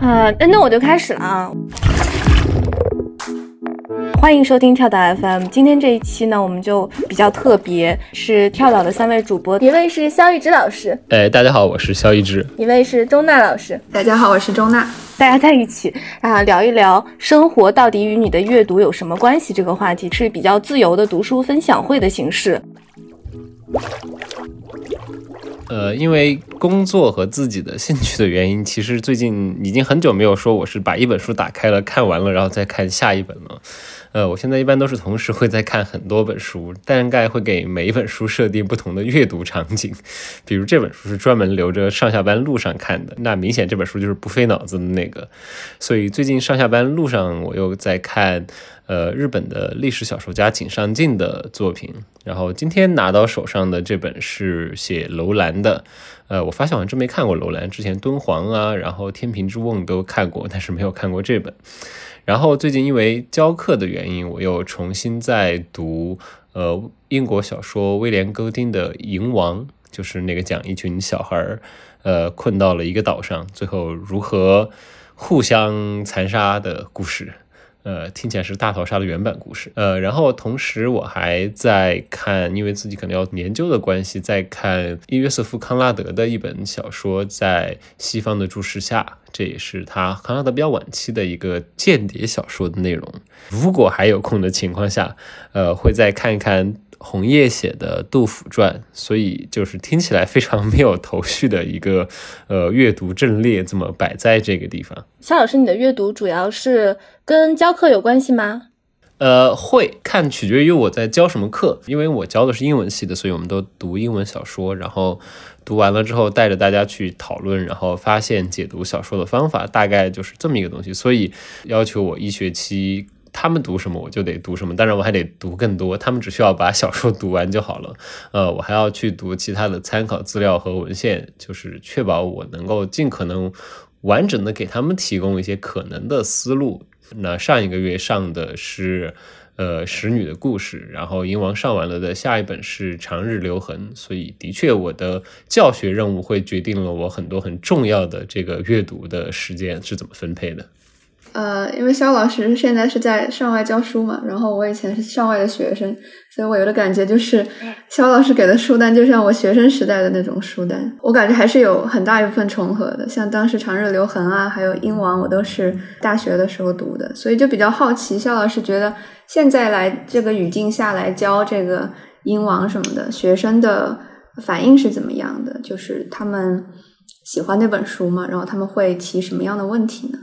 啊，那那我就开始了啊。欢迎收听跳岛 FM。今天这一期呢，我们就比较特别，是跳岛的三位主播，一位是肖一之老师，哎，大家好，我是肖一之，一位是钟娜老师，大家好，我是钟娜。大家在一起啊，聊一聊生活到底与你的阅读有什么关系？这个话题是比较自由的读书分享会的形式。呃，因为工作和自己的兴趣的原因，其实最近已经很久没有说我是把一本书打开了看完了，然后再看下一本了。呃，我现在一般都是同时会在看很多本书，大概会给每一本书设定不同的阅读场景。比如这本书是专门留着上下班路上看的，那明显这本书就是不费脑子的那个。所以最近上下班路上我又在看，呃，日本的历史小说家井上靖的作品。然后今天拿到手上的这本是写楼兰的，呃，我发现我真没看过楼兰，之前敦煌啊，然后天平之瓮都看过，但是没有看过这本。然后最近因为教课的原因，我又重新在读呃英国小说威廉·戈丁的《蝇王》，就是那个讲一群小孩儿呃困到了一个岛上，最后如何互相残杀的故事。呃，听起来是大逃杀的原版故事。呃，然后同时我还在看，因为自己可能要研究的关系，在看约瑟夫·康拉德的一本小说《在西方的注视下》，这也是他康拉德比较晚期的一个间谍小说的内容。如果还有空的情况下，呃，会再看一看。红叶写的《杜甫传》，所以就是听起来非常没有头绪的一个呃阅读阵列，这么摆在这个地方。夏老师，你的阅读主要是跟教课有关系吗？呃，会看取决于我在教什么课，因为我教的是英文系的，所以我们都读英文小说，然后读完了之后带着大家去讨论，然后发现解读小说的方法，大概就是这么一个东西。所以要求我一学期。他们读什么我就得读什么，当然我还得读更多。他们只需要把小说读完就好了。呃，我还要去读其他的参考资料和文献，就是确保我能够尽可能完整的给他们提供一些可能的思路。那上一个月上的是呃使女的故事，然后英王上完了的下一本是长日留痕，所以的确我的教学任务会决定了我很多很重要的这个阅读的时间是怎么分配的。呃，因为肖老师现在是在上外教书嘛，然后我以前是上外的学生，所以我有的感觉就是，肖老师给的书单就像我学生时代的那种书单，我感觉还是有很大一部分重合的。像当时《长日留痕》啊，还有《英王》，我都是大学的时候读的，所以就比较好奇，肖老师觉得现在来这个语境下来教这个《英王》什么的，学生的反应是怎么样的？就是他们喜欢那本书吗？然后他们会提什么样的问题呢？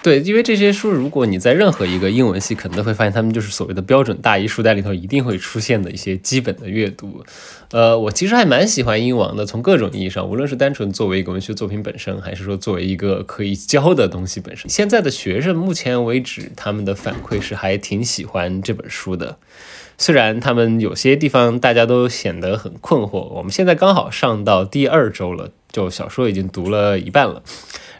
对，因为这些书，如果你在任何一个英文系，可能都会发现，他们就是所谓的标准大一书单里头一定会出现的一些基本的阅读。呃，我其实还蛮喜欢英王的，从各种意义上，无论是单纯作为一个文学作品本身，还是说作为一个可以教的东西本身。现在的学生目前为止，他们的反馈是还挺喜欢这本书的，虽然他们有些地方大家都显得很困惑。我们现在刚好上到第二周了，就小说已经读了一半了。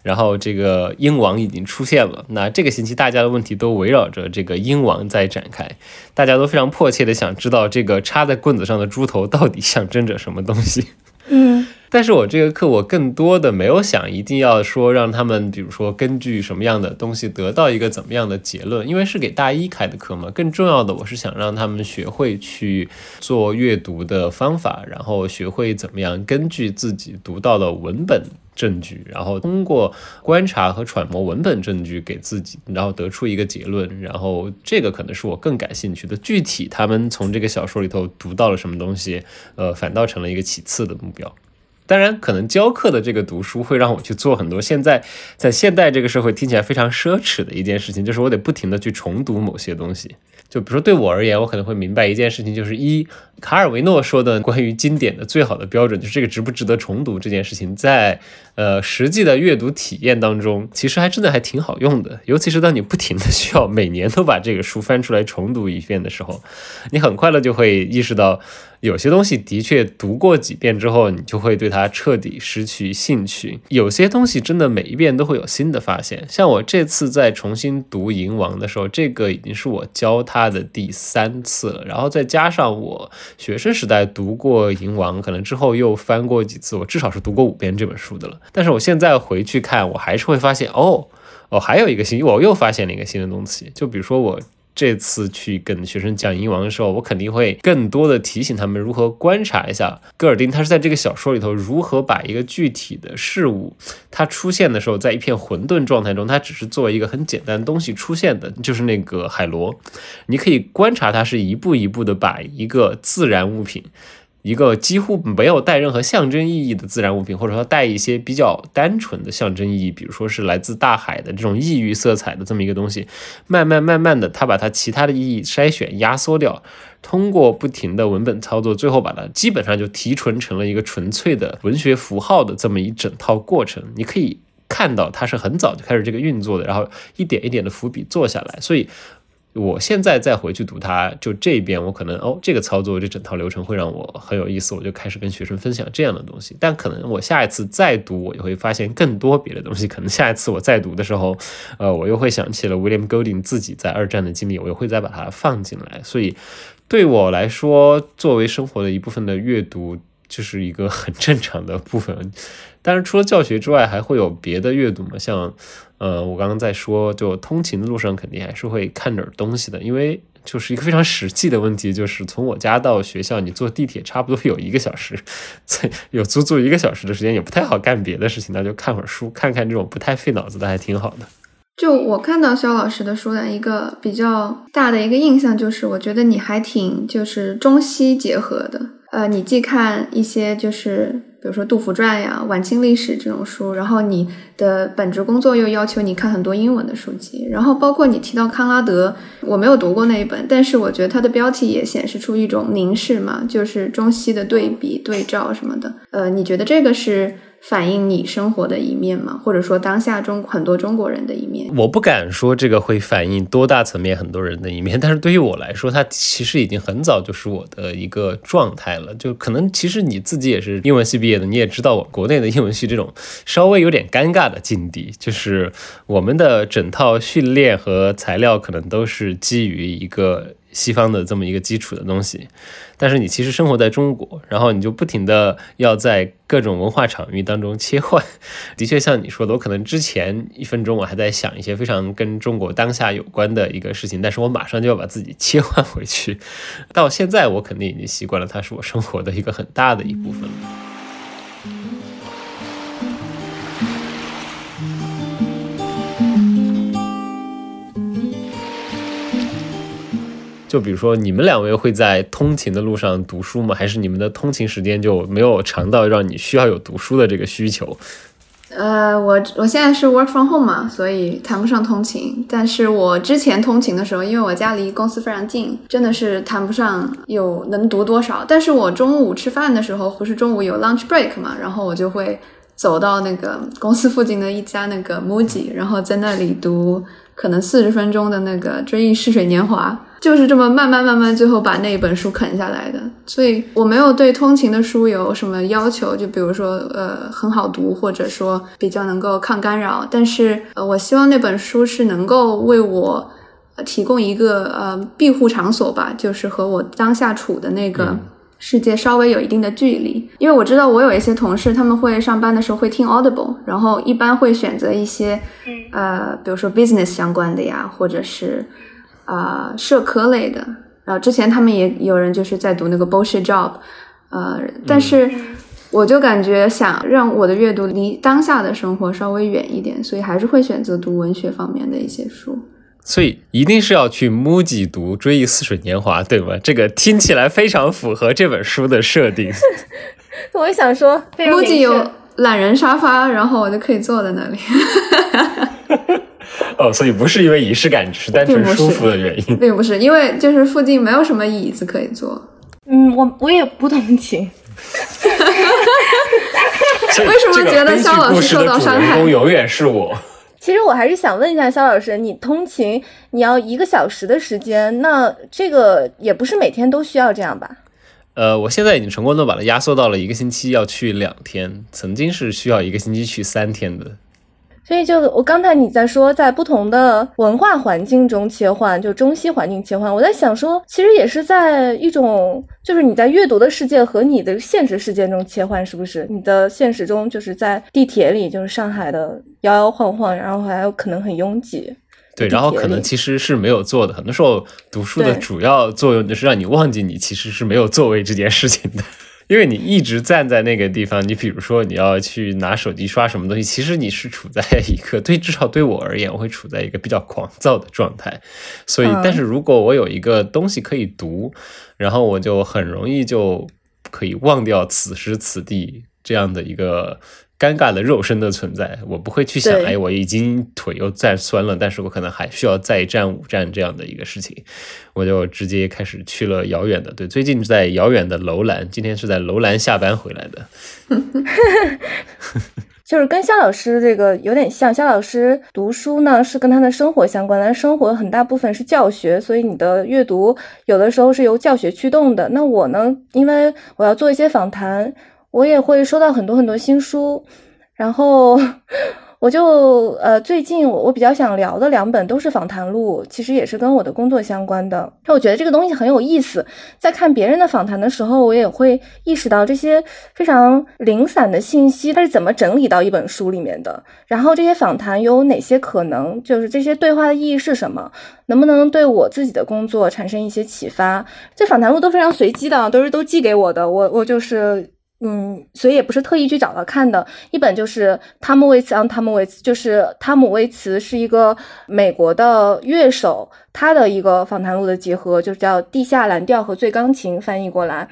然后这个鹰王已经出现了，那这个星期大家的问题都围绕着这个鹰王在展开，大家都非常迫切的想知道这个插在棍子上的猪头到底象征着什么东西。嗯。但是我这个课，我更多的没有想一定要说让他们，比如说根据什么样的东西得到一个怎么样的结论，因为是给大一开的课嘛。更重要的，我是想让他们学会去做阅读的方法，然后学会怎么样根据自己读到的文本证据，然后通过观察和揣摩文本证据给自己，然后得出一个结论。然后这个可能是我更感兴趣的。具体他们从这个小说里头读到了什么东西，呃，反倒成了一个其次的目标。当然，可能教课的这个读书会让我去做很多现在在现代这个社会听起来非常奢侈的一件事情，就是我得不停的去重读某些东西。就比如说对我而言，我可能会明白一件事情，就是一卡尔维诺说的关于经典的最好的标准，就是这个值不值得重读这件事情，在呃实际的阅读体验当中，其实还真的还挺好用的。尤其是当你不停的需要每年都把这个书翻出来重读一遍的时候，你很快的就会意识到，有些东西的确读过几遍之后，你就会对它彻底失去兴趣。有些东西真的每一遍都会有新的发现。像我这次在重新读《银王》的时候，这个已经是我教他的第三次了。然后再加上我学生时代读过《银王》，可能之后又翻过几次，我至少是读过五遍这本书的了。但是我现在回去看，我还是会发现，哦哦，还有一个新，我又发现了一个新的东西。就比如说我。这次去跟学生讲《英王》的时候，我肯定会更多的提醒他们如何观察一下戈尔丁，他是在这个小说里头如何把一个具体的事物，它出现的时候，在一片混沌状态中，它只是作为一个很简单的东西出现的，就是那个海螺。你可以观察它是一步一步的把一个自然物品。一个几乎没有带任何象征意义的自然物品，或者说带一些比较单纯的象征意义，比如说是来自大海的这种异域色彩的这么一个东西，慢慢慢慢的，他把它其他的意义筛选、压缩掉，通过不停的文本操作，最后把它基本上就提纯成了一个纯粹的文学符号的这么一整套过程。你可以看到，它是很早就开始这个运作的，然后一点一点的伏笔做下来，所以。我现在再回去读它，就这一遍，我可能哦，这个操作这整套流程会让我很有意思，我就开始跟学生分享这样的东西。但可能我下一次再读，我就会发现更多别的东西。可能下一次我再读的时候，呃，我又会想起了 William Golding 自己在二战的经历，我又会再把它放进来。所以对我来说，作为生活的一部分的阅读，就是一个很正常的部分。但是除了教学之外，还会有别的阅读吗？像。呃，我刚刚在说，就通勤的路上肯定还是会看点东西的，因为就是一个非常实际的问题，就是从我家到学校，你坐地铁差不多有一个小时，有足足一个小时的时间，也不太好干别的事情，那就看会儿书，看看这种不太费脑子的，还挺好的。就我看到肖老师的书的一个比较大的一个印象，就是我觉得你还挺就是中西结合的，呃，你既看一些就是。比如说《杜甫传》呀、晚清历史这种书，然后你的本职工作又要求你看很多英文的书籍，然后包括你提到康拉德，我没有读过那一本，但是我觉得它的标题也显示出一种凝视嘛，就是中西的对比、对照什么的。呃，你觉得这个是？反映你生活的一面吗？或者说当下中很多中国人的一面？我不敢说这个会反映多大层面很多人的一面，但是对于我来说，它其实已经很早就是我的一个状态了。就可能其实你自己也是英文系毕业的，你也知道我国内的英文系这种稍微有点尴尬的境地，就是我们的整套训练和材料可能都是基于一个。西方的这么一个基础的东西，但是你其实生活在中国，然后你就不停的要在各种文化场域当中切换。的确，像你说的，我可能之前一分钟我还在想一些非常跟中国当下有关的一个事情，但是我马上就要把自己切换回去。到现在，我肯定已经习惯了，它是我生活的一个很大的一部分了。就比如说，你们两位会在通勤的路上读书吗？还是你们的通勤时间就没有长到让你需要有读书的这个需求？呃，我我现在是 work from home 嘛，所以谈不上通勤。但是我之前通勤的时候，因为我家离公司非常近，真的是谈不上有能读多少。但是我中午吃饭的时候，不是中午有 lunch break 嘛，然后我就会走到那个公司附近的一家那个 Muji，然后在那里读可能四十分钟的那个《追忆似水年华》。就是这么慢慢慢慢，最后把那一本书啃下来的。所以我没有对通勤的书有什么要求，就比如说，呃，很好读，或者说比较能够抗干扰。但是，呃，我希望那本书是能够为我提供一个呃庇护场所吧，就是和我当下处的那个世界稍微有一定的距离。因为我知道我有一些同事，他们会上班的时候会听 Audible，然后一般会选择一些，呃，比如说 business 相关的呀，或者是。啊，社科类的，然后之前他们也有人就是在读那个 bullshit job，呃，但是我就感觉想让我的阅读离当下的生活稍微远一点，所以还是会选择读文学方面的一些书。所以一定是要去 MUJI 读《追忆似水年华》，对吗？这个听起来非常符合这本书的设定。我也想说，MUJI 有懒人沙发，然后我就可以坐在那里。哦，所以不是因为仪式感，只是单纯舒服的原因，并不是因为就是附近没有什么椅子可以坐。嗯，我我也不同情。为什么觉得肖老师受到伤害？永远是我。其实我还是想问一下肖老师，你通勤你要一个小时的时间，那这个也不是每天都需要这样吧？呃，我现在已经成功的把它压缩到了一个星期要去两天，曾经是需要一个星期去三天的。所以就我刚才你在说，在不同的文化环境中切换，就中西环境切换，我在想说，其实也是在一种，就是你在阅读的世界和你的现实世界中切换，是不是？你的现实中就是在地铁里，就是上海的摇摇晃晃，然后还有可能很拥挤。对，然后可能其实是没有坐的。很多时候读书的主要作用就是让你忘记你其实是没有座位这件事情的。因为你一直站在那个地方，你比如说你要去拿手机刷什么东西，其实你是处在一个对至少对我而言，我会处在一个比较狂躁的状态。所以，但是如果我有一个东西可以读，然后我就很容易就可以忘掉此时此地这样的一个。尴尬的肉身的存在，我不会去想，哎，我已经腿又再酸了，但是我可能还需要再站五站这样的一个事情，我就直接开始去了遥远的，对，最近在遥远的楼兰，今天是在楼兰下班回来的，就是跟肖老师这个有点像，肖老师读书呢是跟他的生活相关，但生活很大部分是教学，所以你的阅读有的时候是由教学驱动的。那我呢，因为我要做一些访谈。我也会收到很多很多新书，然后 我就呃最近我我比较想聊的两本都是访谈录，其实也是跟我的工作相关的。那我觉得这个东西很有意思，在看别人的访谈的时候，我也会意识到这些非常零散的信息它是怎么整理到一本书里面的，然后这些访谈有哪些可能，就是这些对话的意义是什么，能不能对我自己的工作产生一些启发？这访谈录都非常随机的，都是都寄给我的，我我就是。嗯，所以也不是特意去找他看的。一本就是汤姆·威茨汤姆·威茨，就是汤姆·威茨是一个美国的乐手，他的一个访谈录的集合，就叫《地下蓝调和最钢琴》翻译过来。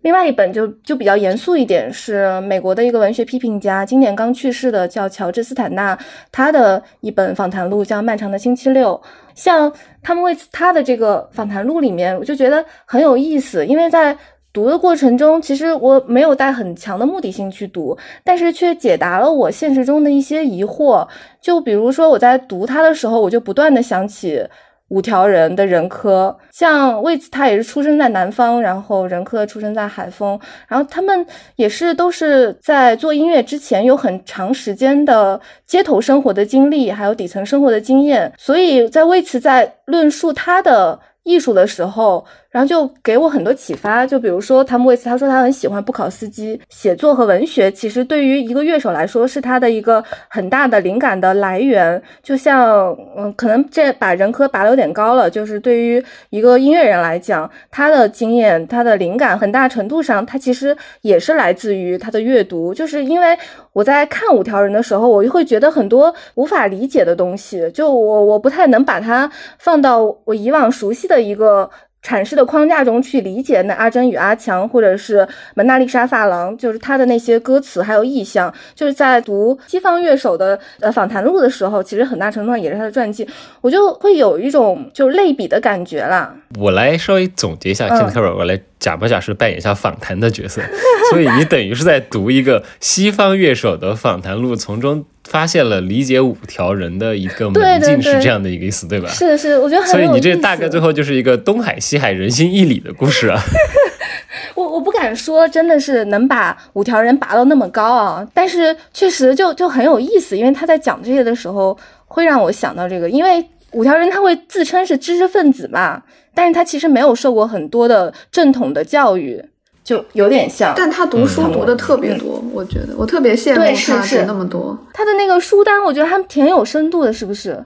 另外一本就就比较严肃一点，是美国的一个文学批评家，今年刚去世的，叫乔治·斯坦纳，他的一本访谈录叫《漫长的星期六》。像汤姆·威茨他的这个访谈录里面，我就觉得很有意思，因为在读的过程中，其实我没有带很强的目的性去读，但是却解答了我现实中的一些疑惑。就比如说，我在读它的时候，我就不断的想起五条人的人科，像魏子，他也是出生在南方，然后人科出生在海丰，然后他们也是都是在做音乐之前有很长时间的街头生活的经历，还有底层生活的经验，所以在魏茨在论述他的艺术的时候。然后就给我很多启发，就比如说汤姆·威茨，他说他很喜欢布考斯基写作和文学，其实对于一个乐手来说是他的一个很大的灵感的来源。就像，嗯，可能这把人科拔得有点高了，就是对于一个音乐人来讲，他的经验、他的灵感，很大程度上，他其实也是来自于他的阅读。就是因为我在看五条人的时候，我就会觉得很多无法理解的东西，就我我不太能把它放到我以往熟悉的一个。阐释的框架中去理解那阿珍与阿强，或者是蒙娜丽莎发廊，就是他的那些歌词还有意象，就是在读西方乐手的呃访谈录的时候，其实很大程度上也是他的传记，我就会有一种就是类比的感觉啦。我来稍微总结一下，现在开始我来假模假式扮演一下访谈的角色，所以你等于是在读一个西方乐手的访谈录，从中。发现了理解五条人的一个门径是这样的一个意思，对吧？是是，我觉得很所以你这大概最后就是一个东海西海人心一理的故事啊。我我不敢说真的是能把五条人拔到那么高啊，但是确实就就很有意思，因为他在讲这些的时候会让我想到这个，因为五条人他会自称是知识分子嘛，但是他其实没有受过很多的正统的教育。就有点像，但他读书读的特别多，我觉得我特别羡慕他读那么多。他的那个书单，我觉得还挺有深度的，是不是？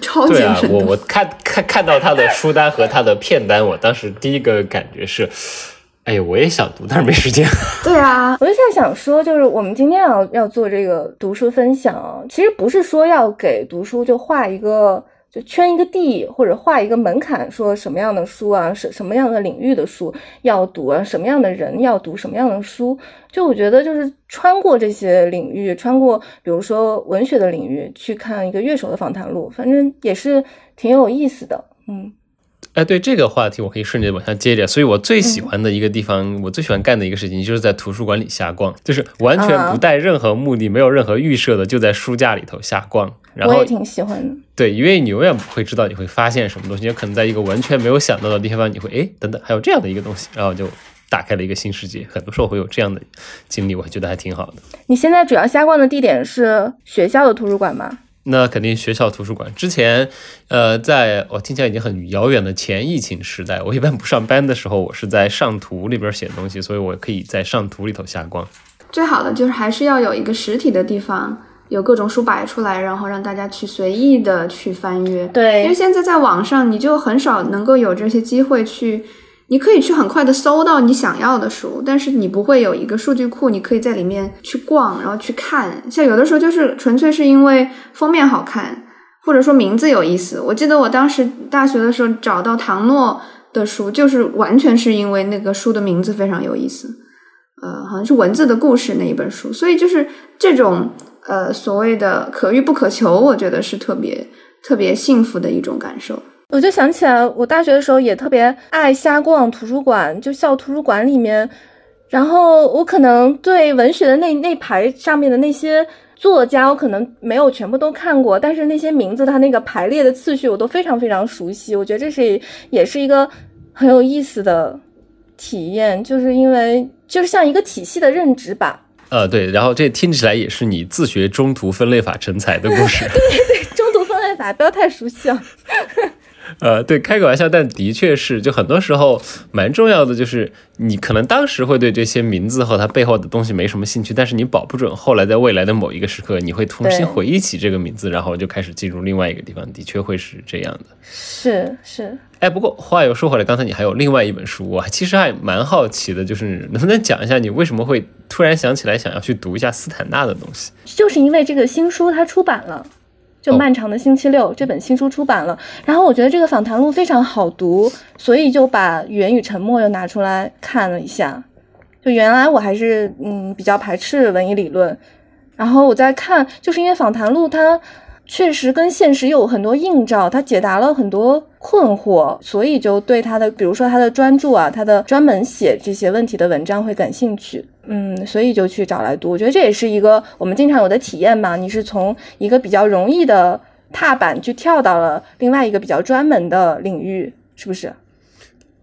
超级深度。我我看看看到他的书单和他的片单，我当时第一个感觉是，哎呀，我也想读，但是没时间。对啊，我就在想说，就是我们今天要要做这个读书分享，其实不是说要给读书就画一个。圈一个地，或者画一个门槛，说什么样的书啊，什什么样的领域的书要读啊，什么样的人要读什么样的书。就我觉得，就是穿过这些领域，穿过比如说文学的领域，去看一个乐手的访谈录，反正也是挺有意思的。嗯。哎，对这个话题，我可以顺着往下接着。所以我最喜欢的一个地方，我最喜欢干的一个事情，就是在图书馆里瞎逛，就是完全不带任何目的，没有任何预设的，就在书架里头瞎逛。然后我也挺喜欢的。对，因为你永远不会知道你会发现什么东西，有可能在一个完全没有想到的地方，你会哎，等等，还有这样的一个东西，然后就打开了一个新世界。很多时候会有这样的经历，我觉得还挺好的。你现在主要瞎逛的地点是学校的图书馆吗？那肯定学校图书馆。之前，呃，在我听起来已经很遥远的前疫情时代，我一般不上班的时候，我是在上图里边写东西，所以我可以在上图里头瞎逛。最好的就是还是要有一个实体的地方，有各种书摆出来，然后让大家去随意的去翻阅。对，因为现在在网上你就很少能够有这些机会去。你可以去很快的搜到你想要的书，但是你不会有一个数据库，你可以在里面去逛，然后去看。像有的时候就是纯粹是因为封面好看，或者说名字有意思。我记得我当时大学的时候找到唐诺的书，就是完全是因为那个书的名字非常有意思，呃，好像是文字的故事那一本书。所以就是这种呃所谓的可遇不可求，我觉得是特别特别幸福的一种感受。我就想起来，我大学的时候也特别爱瞎逛图书馆，就校图书馆里面。然后我可能对文学的那那排上面的那些作家，我可能没有全部都看过，但是那些名字它那个排列的次序我都非常非常熟悉。我觉得这是也是一个很有意思的体验，就是因为就是像一个体系的认知吧。呃，对，然后这听起来也是你自学中途分类法成才的故事。对对，中途分类法不要太熟悉啊。呃，对，开个玩笑，但的确是，就很多时候蛮重要的，就是你可能当时会对这些名字和它背后的东西没什么兴趣，但是你保不准后来在未来的某一个时刻，你会重新回忆起这个名字，然后就开始进入另外一个地方，的确会是这样的。是是，哎，不过话又说回来，刚才你还有另外一本书，我其实还蛮好奇的，就是能不能讲一下你为什么会突然想起来想要去读一下斯坦纳的东西？就是因为这个新书它出版了。就漫长的星期六这本新书出版了，然后我觉得这个访谈录非常好读，所以就把《语言与沉默》又拿出来看了一下。就原来我还是嗯比较排斥文艺理论，然后我在看，就是因为访谈录它。确实跟现实有很多映照，它解答了很多困惑，所以就对他的，比如说他的专注啊，他的专门写这些问题的文章会感兴趣，嗯，所以就去找来读。我觉得这也是一个我们经常有的体验嘛，你是从一个比较容易的踏板去跳到了另外一个比较专门的领域，是不是？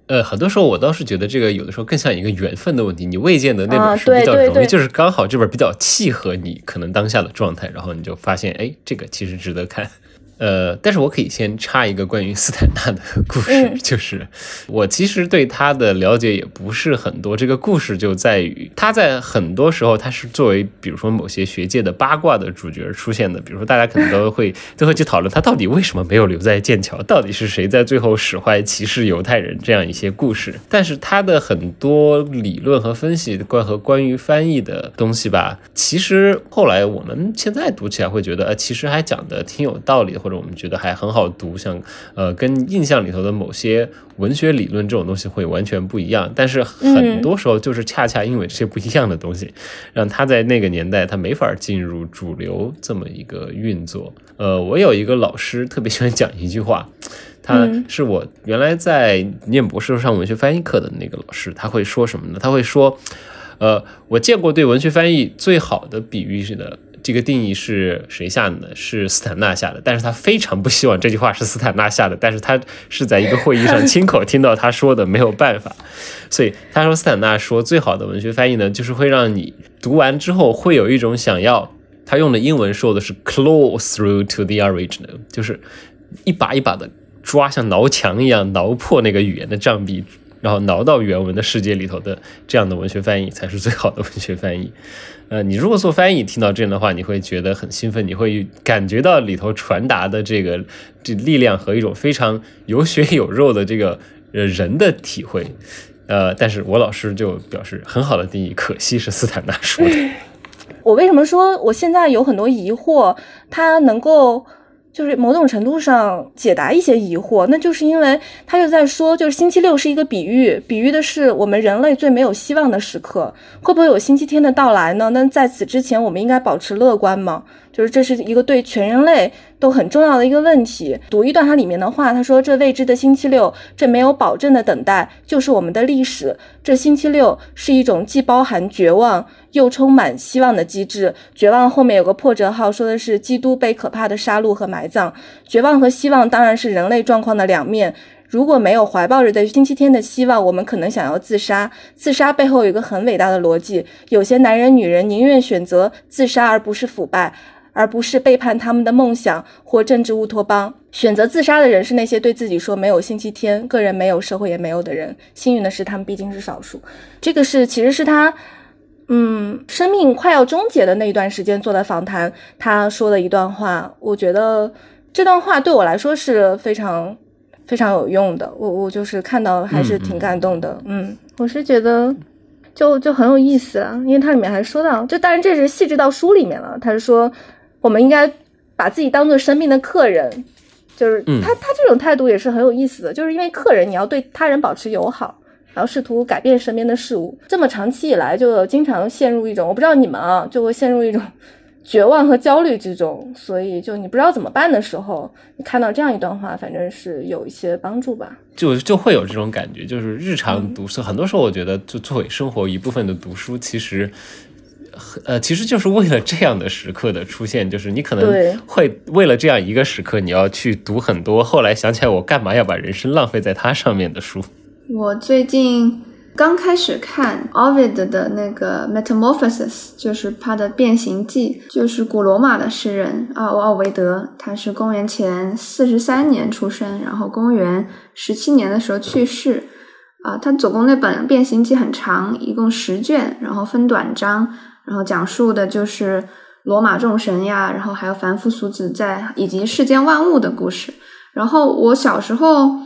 呃，很多时候我倒是觉得这个有的时候更像一个缘分的问题。你未见得那本书比较容易，就是刚好这本比较契合你可能当下的状态，然后你就发现，哎，这个其实值得看。呃，但是我可以先插一个关于斯坦纳的故事，就是我其实对他的了解也不是很多。这个故事就在于他在很多时候他是作为比如说某些学界的八卦的主角出现的。比如说大家可能都会 都会去讨论他到底为什么没有留在剑桥，到底是谁在最后使坏歧视犹太人这样一些故事。但是他的很多理论和分析关和关于翻译的东西吧，其实后来我们现在读起来会觉得，呃，其实还讲的挺有道理的。或者我们觉得还很好读，像呃跟印象里头的某些文学理论这种东西会完全不一样，但是很多时候就是恰恰因为这些不一样的东西，让他在那个年代他没法进入主流这么一个运作。呃，我有一个老师特别喜欢讲一句话，他是我原来在念博士上文学翻译课的那个老师，他会说什么呢？他会说，呃，我见过对文学翻译最好的比喻是的。这个定义是谁下的呢？是斯坦纳下的，但是他非常不希望这句话是斯坦纳下的，但是他是在一个会议上亲口听到他说的，没有办法，所以他说斯坦纳说最好的文学翻译呢，就是会让你读完之后会有一种想要，他用的英文说的是 claw through to the original，就是一把一把的抓，像挠墙一样挠破那个语言的障壁，然后挠到原文的世界里头的这样的文学翻译才是最好的文学翻译。呃，你如果做翻译，听到这样的话，你会觉得很兴奋，你会感觉到里头传达的这个这力量和一种非常有血有肉的这个呃人的体会。呃，但是我老师就表示很好的定义，可惜是斯坦纳说的。我为什么说我现在有很多疑惑，他能够。就是某种程度上解答一些疑惑，那就是因为他就在说，就是星期六是一个比喻，比喻的是我们人类最没有希望的时刻，会不会有星期天的到来呢？那在此之前，我们应该保持乐观吗？就是这是一个对全人类都很重要的一个问题。读一段它里面的话，他说：“这未知的星期六，这没有保证的等待，就是我们的历史。这星期六是一种既包含绝望又充满希望的机制。绝望后面有个破折号，说的是基督被可怕的杀戮和埋葬。绝望和希望当然是人类状况的两面。”如果没有怀抱着对星期天的希望，我们可能想要自杀。自杀背后有一个很伟大的逻辑：有些男人、女人宁愿选择自杀，而不是腐败，而不是背叛他们的梦想或政治乌托邦。选择自杀的人是那些对自己说没有星期天，个人没有，社会也没有的人。幸运的是，他们毕竟是少数。这个是，其实是他。嗯，生命快要终结的那一段时间做的访谈，他说的一段话，我觉得这段话对我来说是非常非常有用的。我我就是看到还是挺感动的。嗯，我是觉得就就很有意思啊，因为它里面还说到，就当然这是细致到书里面了。他是说我们应该把自己当做生命的客人，就是他他这种态度也是很有意思的，就是因为客人你要对他人保持友好。然后试图改变身边的事物，这么长期以来就经常陷入一种，我不知道你们啊，就会陷入一种 绝望和焦虑之中。所以就你不知道怎么办的时候，你看到这样一段话，反正是有一些帮助吧。就就会有这种感觉，就是日常读书，很多时候我觉得就作为生活一部分的读书，其实，呃，其实就是为了这样的时刻的出现，就是你可能会为了这样一个时刻，你要去读很多。后来想起来，我干嘛要把人生浪费在它上面的书？我最近刚开始看 Ovid 的那个 Metamorphosis，就是他的《变形记》，就是古罗马的诗人奥奥维德，他是公元前四十三年出生，然后公元十七年的时候去世。啊，他总共那本《变形记》很长，一共十卷，然后分短章，然后讲述的就是罗马众神呀，然后还有凡夫俗子在以及世间万物的故事。然后我小时候。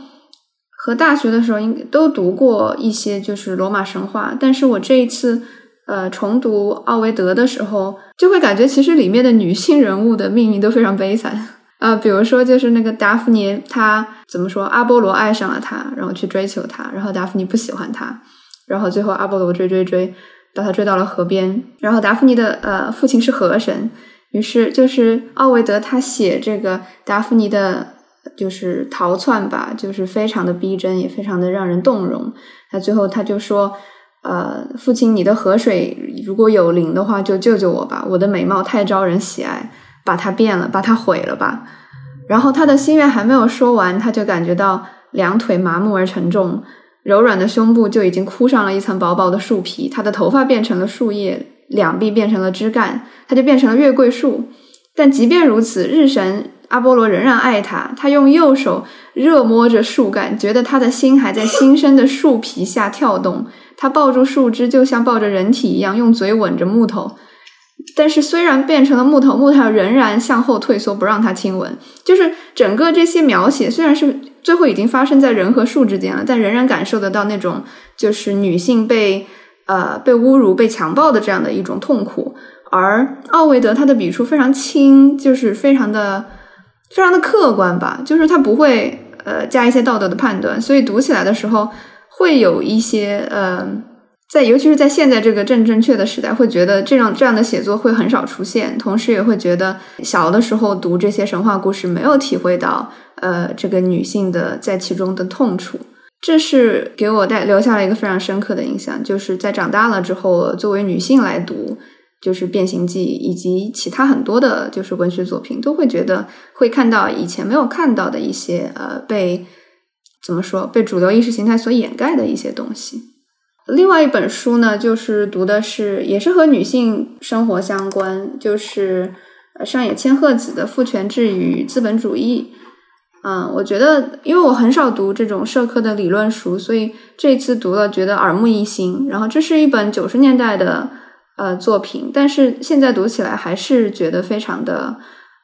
和大学的时候应该都读过一些，就是罗马神话。但是我这一次，呃，重读奥维德的时候，就会感觉其实里面的女性人物的命运都非常悲惨啊。比如说，就是那个达芙妮，她怎么说？阿波罗爱上了她，然后去追求她，然后达芙妮不喜欢他，然后最后阿波罗追追追，把他追到了河边。然后达芙妮的呃父亲是河神，于是就是奥维德他写这个达芙妮的。就是逃窜吧，就是非常的逼真，也非常的让人动容。他最后他就说：“呃，父亲，你的河水如果有灵的话，就救救我吧！我的美貌太招人喜爱，把它变了，把它毁了吧。”然后他的心愿还没有说完，他就感觉到两腿麻木而沉重，柔软的胸部就已经铺上了一层薄薄的树皮。他的头发变成了树叶，两臂变成了枝干，他就变成了月桂树。但即便如此，日神。阿波罗仍然爱他，他用右手热摸着树干，觉得他的心还在新生的树皮下跳动。他抱住树枝，就像抱着人体一样，用嘴吻着木头。但是虽然变成了木头，木头仍然向后退缩，不让他亲吻。就是整个这些描写，虽然是最后已经发生在人和树之间了，但仍然感受得到那种就是女性被呃被侮辱、被强暴的这样的一种痛苦。而奥维德他的笔触非常轻，就是非常的。非常的客观吧，就是他不会呃加一些道德的判断，所以读起来的时候会有一些呃，在尤其是在现在这个正正确的时代，会觉得这样这样的写作会很少出现，同时也会觉得小的时候读这些神话故事没有体会到呃这个女性的在其中的痛楚，这是给我带留下了一个非常深刻的印象，就是在长大了之后作为女性来读。就是《变形记》以及其他很多的，就是文学作品，都会觉得会看到以前没有看到的一些呃，被怎么说被主流意识形态所掩盖的一些东西。另外一本书呢，就是读的是也是和女性生活相关，就是上野千鹤子的《父权制与资本主义》。嗯，我觉得因为我很少读这种社科的理论书，所以这次读了觉得耳目一新。然后这是一本九十年代的。呃，作品，但是现在读起来还是觉得非常的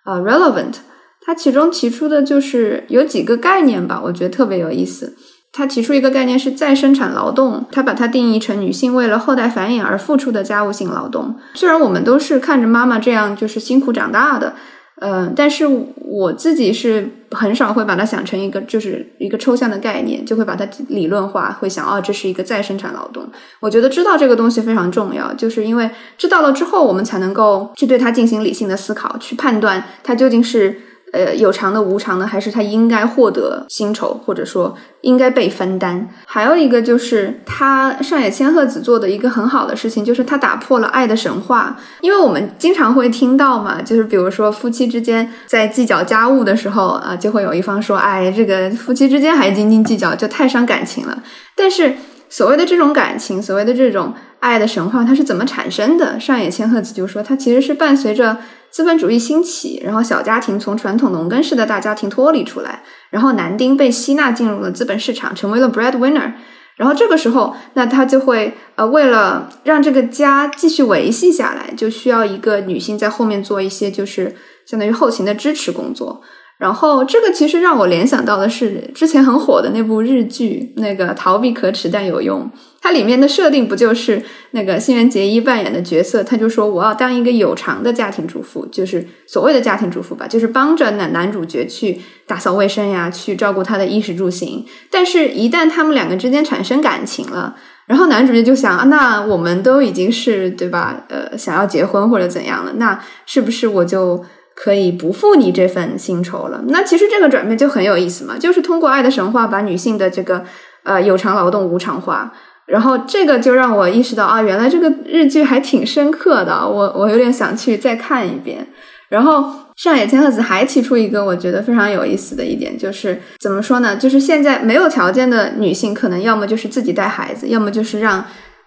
呃 relevant。它其中提出的就是有几个概念吧，我觉得特别有意思。他提出一个概念是再生产劳动，他把它定义成女性为了后代繁衍而付出的家务性劳动。虽然我们都是看着妈妈这样就是辛苦长大的。嗯，但是我自己是很少会把它想成一个就是一个抽象的概念，就会把它理论化，会想哦，这是一个再生产劳动。我觉得知道这个东西非常重要，就是因为知道了之后，我们才能够去对它进行理性的思考，去判断它究竟是呃有偿的、无偿的，还是他应该获得薪酬，或者说应该被分担？还有一个就是他上野千鹤子做的一个很好的事情，就是他打破了爱的神话。因为我们经常会听到嘛，就是比如说夫妻之间在计较家务的时候啊，就会有一方说：“哎，这个夫妻之间还斤斤计较，就太伤感情了。”但是所谓的这种感情，所谓的这种爱的神话，它是怎么产生的？上野千鹤子就说，它其实是伴随着资本主义兴起，然后小家庭从传统农耕式的大家庭脱离出来，然后男丁被吸纳进入了资本市场，成为了 breadwinner。然后这个时候，那他就会呃，为了让这个家继续维系下来，就需要一个女性在后面做一些就是相当于后勤的支持工作。然后这个其实让我联想到的是之前很火的那部日剧，那个逃避可耻但有用。它里面的设定不就是那个新垣结衣扮演的角色，他就说我要当一个有偿的家庭主妇，就是所谓的家庭主妇吧，就是帮着男男主角去打扫卫生呀，去照顾他的衣食住行。但是，一旦他们两个之间产生感情了，然后男主角就想啊，那我们都已经是对吧？呃，想要结婚或者怎样了，那是不是我就？可以不付你这份薪酬了。那其实这个转变就很有意思嘛，就是通过爱的神话把女性的这个呃有偿劳动无偿化，然后这个就让我意识到啊，原来这个日剧还挺深刻的，我我有点想去再看一遍。然后上野千鹤子还提出一个我觉得非常有意思的一点，就是怎么说呢？就是现在没有条件的女性，可能要么就是自己带孩子，要么就是让。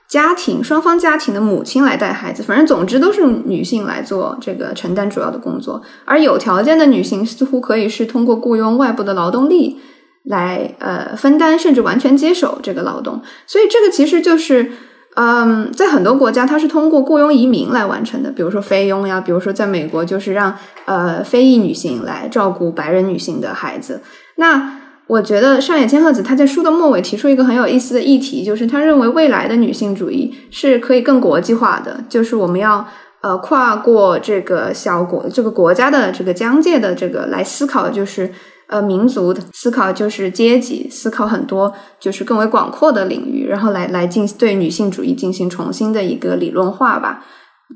家庭双方家庭的母亲来带孩子，反正总之都是女性来做这个承担主要的工作，而有条件的女性似乎可以是通过雇佣外部的劳动力来呃分担，甚至完全接手这个劳动。所以这个其实就是嗯，在很多国家它是通过雇佣移民来完成的，比如说菲佣呀，比如说在美国就是让呃非裔女性来照顾白人女性的孩子。那我觉得上野千鹤子她在书的末尾提出一个很有意思的议题，就是她认为未来的女性主义是可以更国际化的，就是我们要呃跨过这个小国这个国家的这个疆界的这个来思考，就是呃民族的思考，就是阶级思考很多就是更为广阔的领域，然后来来进对女性主义进行重新的一个理论化吧。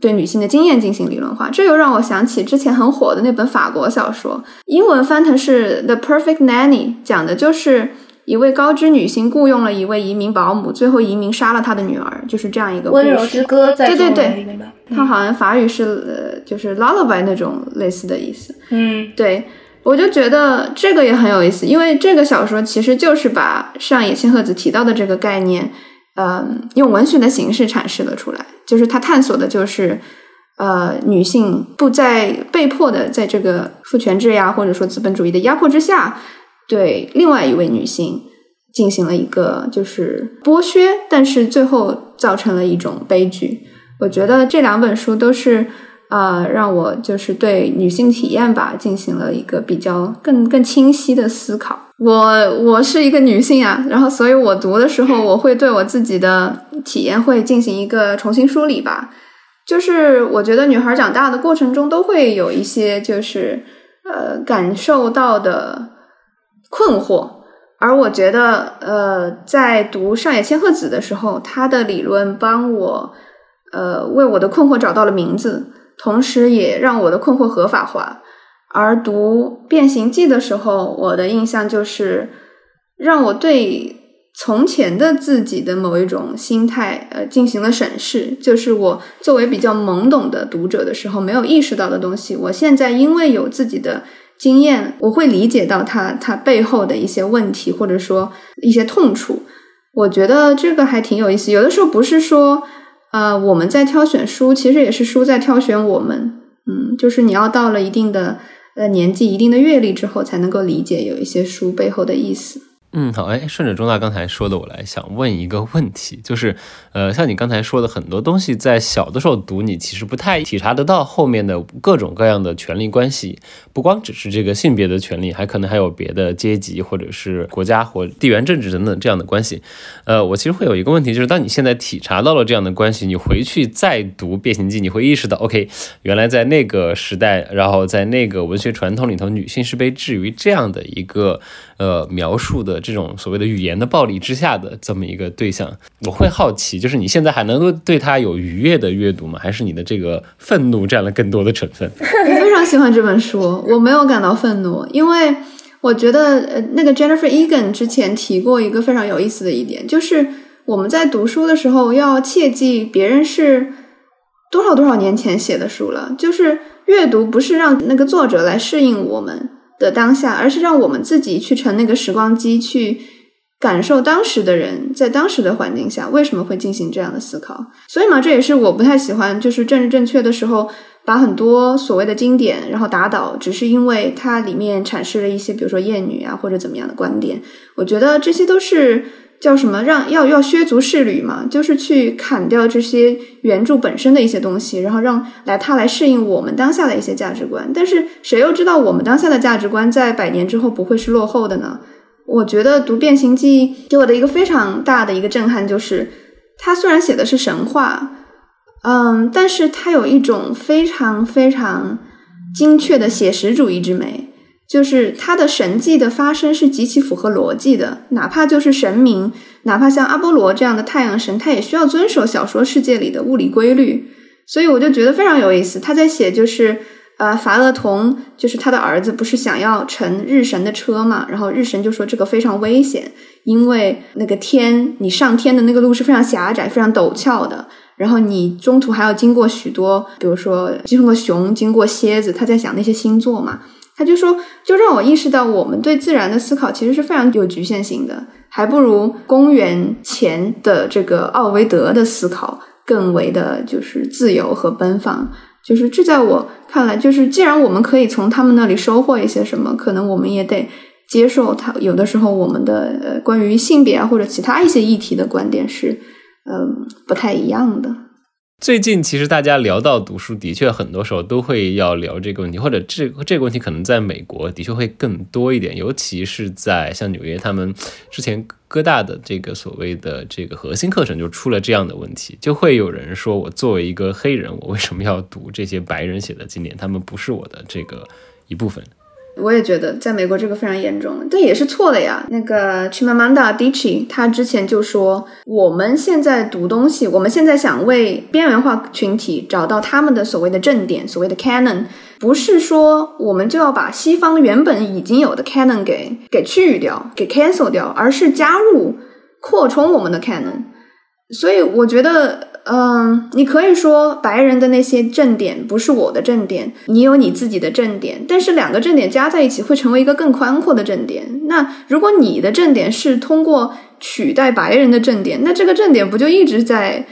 对女性的经验进行理论化，这又让我想起之前很火的那本法国小说，英文翻腾是《The Perfect Nanny》，讲的就是一位高知女性雇佣了一位移民保姆，最后移民杀了她的女儿，就是这样一个温柔之歌在对对对，它好像法语是呃就是 lullaby 那种类似的意思。嗯，对，我就觉得这个也很有意思，因为这个小说其实就是把上野千鹤子提到的这个概念。嗯，用文学的形式阐释了出来，就是他探索的，就是呃，女性不再被迫的在这个父权制呀，或者说资本主义的压迫之下，对另外一位女性进行了一个就是剥削，但是最后造成了一种悲剧。我觉得这两本书都是呃，让我就是对女性体验吧进行了一个比较更更清晰的思考。我我是一个女性啊，然后所以我读的时候，我会对我自己的体验会进行一个重新梳理吧。就是我觉得女孩长大的过程中，都会有一些就是呃感受到的困惑，而我觉得呃在读上野千鹤子的时候，她的理论帮我呃为我的困惑找到了名字，同时也让我的困惑合法化。而读《变形记》的时候，我的印象就是让我对从前的自己的某一种心态呃进行了审视，就是我作为比较懵懂的读者的时候没有意识到的东西，我现在因为有自己的经验，我会理解到它它背后的一些问题或者说一些痛处。我觉得这个还挺有意思。有的时候不是说呃我们在挑选书，其实也是书在挑选我们。嗯，就是你要到了一定的。呃，年纪一定的阅历之后，才能够理解有一些书背后的意思。嗯，好，哎，顺着钟大刚才说的，我来想问一个问题，就是，呃，像你刚才说的很多东西，在小的时候读，你其实不太体察得到后面的各种各样的权利关系，不光只是这个性别的权利，还可能还有别的阶级或者是国家或地缘政治等等这样的关系。呃，我其实会有一个问题，就是当你现在体察到了这样的关系，你回去再读《变形记》，你会意识到，OK，原来在那个时代，然后在那个文学传统里头，女性是被置于这样的一个。呃，描述的这种所谓的语言的暴力之下的这么一个对象，我会好奇，就是你现在还能够对他有愉悦的阅读吗？还是你的这个愤怒占了更多的成分？我非常喜欢这本书，我没有感到愤怒，因为我觉得呃，那个 Jennifer Egan 之前提过一个非常有意思的一点，就是我们在读书的时候要切记别人是多少多少年前写的书了，就是阅读不是让那个作者来适应我们的当下，而是让我们自己去乘那个时光机去。感受当时的人在当时的环境下为什么会进行这样的思考，所以嘛，这也是我不太喜欢，就是政治正确的时候，把很多所谓的经典然后打倒，只是因为它里面阐释了一些，比如说厌女啊或者怎么样的观点。我觉得这些都是叫什么，让要要削足适履嘛，就是去砍掉这些原著本身的一些东西，然后让来它来适应我们当下的一些价值观。但是谁又知道我们当下的价值观在百年之后不会是落后的呢？我觉得读《变形记》给我的一个非常大的一个震撼，就是它虽然写的是神话，嗯，但是它有一种非常非常精确的写实主义之美，就是他的神迹的发生是极其符合逻辑的，哪怕就是神明，哪怕像阿波罗这样的太阳神，他也需要遵守小说世界里的物理规律，所以我就觉得非常有意思。他在写就是。呃，法厄同就是他的儿子，不是想要乘日神的车嘛？然后日神就说这个非常危险，因为那个天，你上天的那个路是非常狭窄、非常陡峭的。然后你中途还要经过许多，比如说经过熊、经过蝎子。他在想那些星座嘛？他就说，就让我意识到，我们对自然的思考其实是非常有局限性的，还不如公元前的这个奥维德的思考更为的，就是自由和奔放。就是这，在我看来，就是既然我们可以从他们那里收获一些什么，可能我们也得接受他。有的时候，我们的呃关于性别啊或者其他一些议题的观点是，嗯，不太一样的。最近其实大家聊到读书，的确很多时候都会要聊这个问题，或者这这个问题可能在美国的确会更多一点，尤其是在像纽约，他们之前哥大的这个所谓的这个核心课程就出了这样的问题，就会有人说我作为一个黑人，我为什么要读这些白人写的经典？他们不是我的这个一部分。我也觉得，在美国这个非常严重，这也是错的呀。那个 Chimamanda Adichie 他之前就说，我们现在读东西，我们现在想为边缘化群体找到他们的所谓的正点，所谓的 canon，不是说我们就要把西方原本已经有的 canon 给给去掉，给 cancel 掉，而是加入扩充我们的 canon。所以我觉得。嗯，你可以说白人的那些正点不是我的正点，你有你自己的正点，但是两个正点加在一起会成为一个更宽阔的正点。那如果你的正点是通过取代白人的正点，那这个正点不就一直在？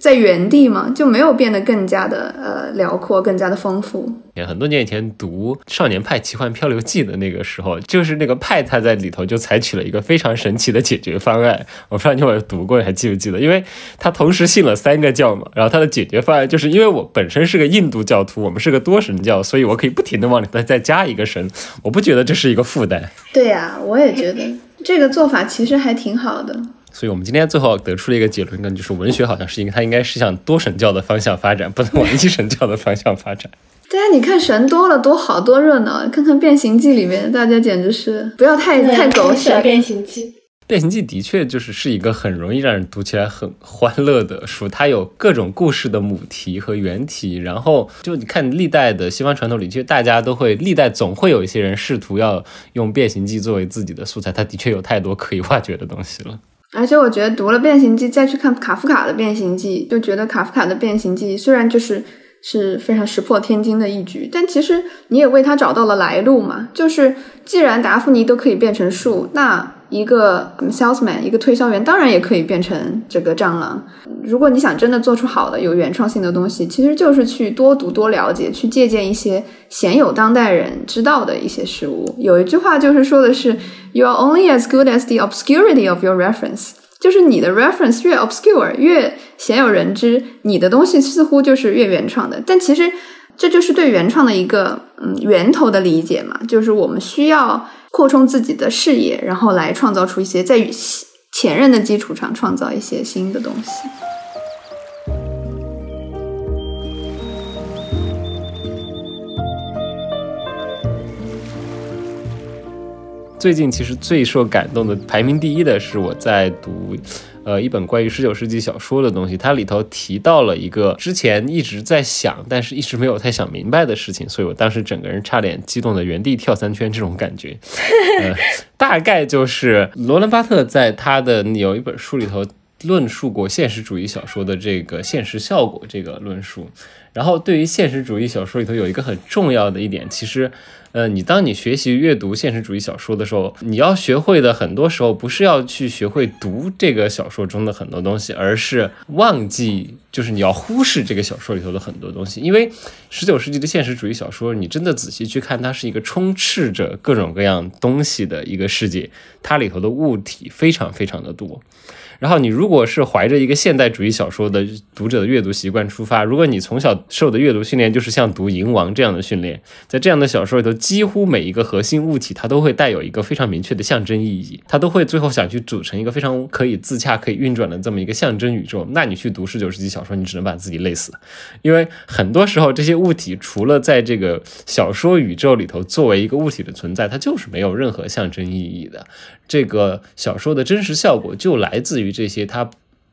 在原地嘛，就没有变得更加的呃辽阔，更加的丰富。很多年以前读《少年派奇幻漂流记》的那个时候，就是那个派他在里头就采取了一个非常神奇的解决方案。我不知道你有没有读过，还记不记得？因为他同时信了三个教嘛，然后他的解决方案就是因为我本身是个印度教徒，我们是个多神教，所以我可以不停的往里头再加一个神。我不觉得这是一个负担。对呀，我也觉得 这个做法其实还挺好的。所以，我们今天最后得出了一个结论，那就是文学好像是一个它应该是向多神教的方向发展，不能往一神教的方向发展。对啊，你看神多了多好多热闹，看看《变形记》里面，大家简直是不要太太狗血。《变形记》《变形记》的确就是是一个很容易让人读起来很欢乐的书，它有各种故事的母题和原题，然后就你看历代的西方传统里，其实大家都会历代总会有一些人试图要用《变形记》作为自己的素材，它的确有太多可以挖掘的东西了。而且我觉得读了《变形记》，再去看卡夫卡的《变形记》，就觉得卡夫卡的《变形记》虽然就是是非常石破天惊的一局，但其实你也为他找到了来路嘛。就是既然达芙妮都可以变成树，那。一个 salesman，一个推销员，当然也可以变成这个蟑螂。如果你想真的做出好的、有原创性的东西，其实就是去多读、多了解，去借鉴一些鲜有当代人知道的一些事物。有一句话就是说的是，You are only as good as the obscurity of your reference，就是你的 reference 越 obscure，越鲜有人知，你的东西似乎就是越原创的。但其实这就是对原创的一个嗯源头的理解嘛，就是我们需要。扩充自己的视野，然后来创造出一些在前任的基础上创造一些新的东西。最近其实最受感动的排名第一的是我在读。呃一本关于十九世纪小说的东西，它里头提到了一个之前一直在想，但是一直没有太想明白的事情，所以我当时整个人差点激动的原地跳三圈，这种感觉，呃，大概就是罗兰巴特在他的有一本书里头。论述过现实主义小说的这个现实效果这个论述，然后对于现实主义小说里头有一个很重要的一点，其实，呃，你当你学习阅读现实主义小说的时候，你要学会的很多时候不是要去学会读这个小说中的很多东西，而是忘记，就是你要忽视这个小说里头的很多东西，因为十九世纪的现实主义小说，你真的仔细去看，它是一个充斥着各种各样东西的一个世界，它里头的物体非常非常的多。然后你如果是怀着一个现代主义小说的读者的阅读习惯出发，如果你从小受的阅读训练就是像读《银王》这样的训练，在这样的小说里头，几乎每一个核心物体它都会带有一个非常明确的象征意义，它都会最后想去组成一个非常可以自洽、可以运转的这么一个象征宇宙。那你去读十九世纪小说，你只能把自己累死，因为很多时候这些物体除了在这个小说宇宙里头作为一个物体的存在，它就是没有任何象征意义的。这个小说的真实效果就来自于。这些它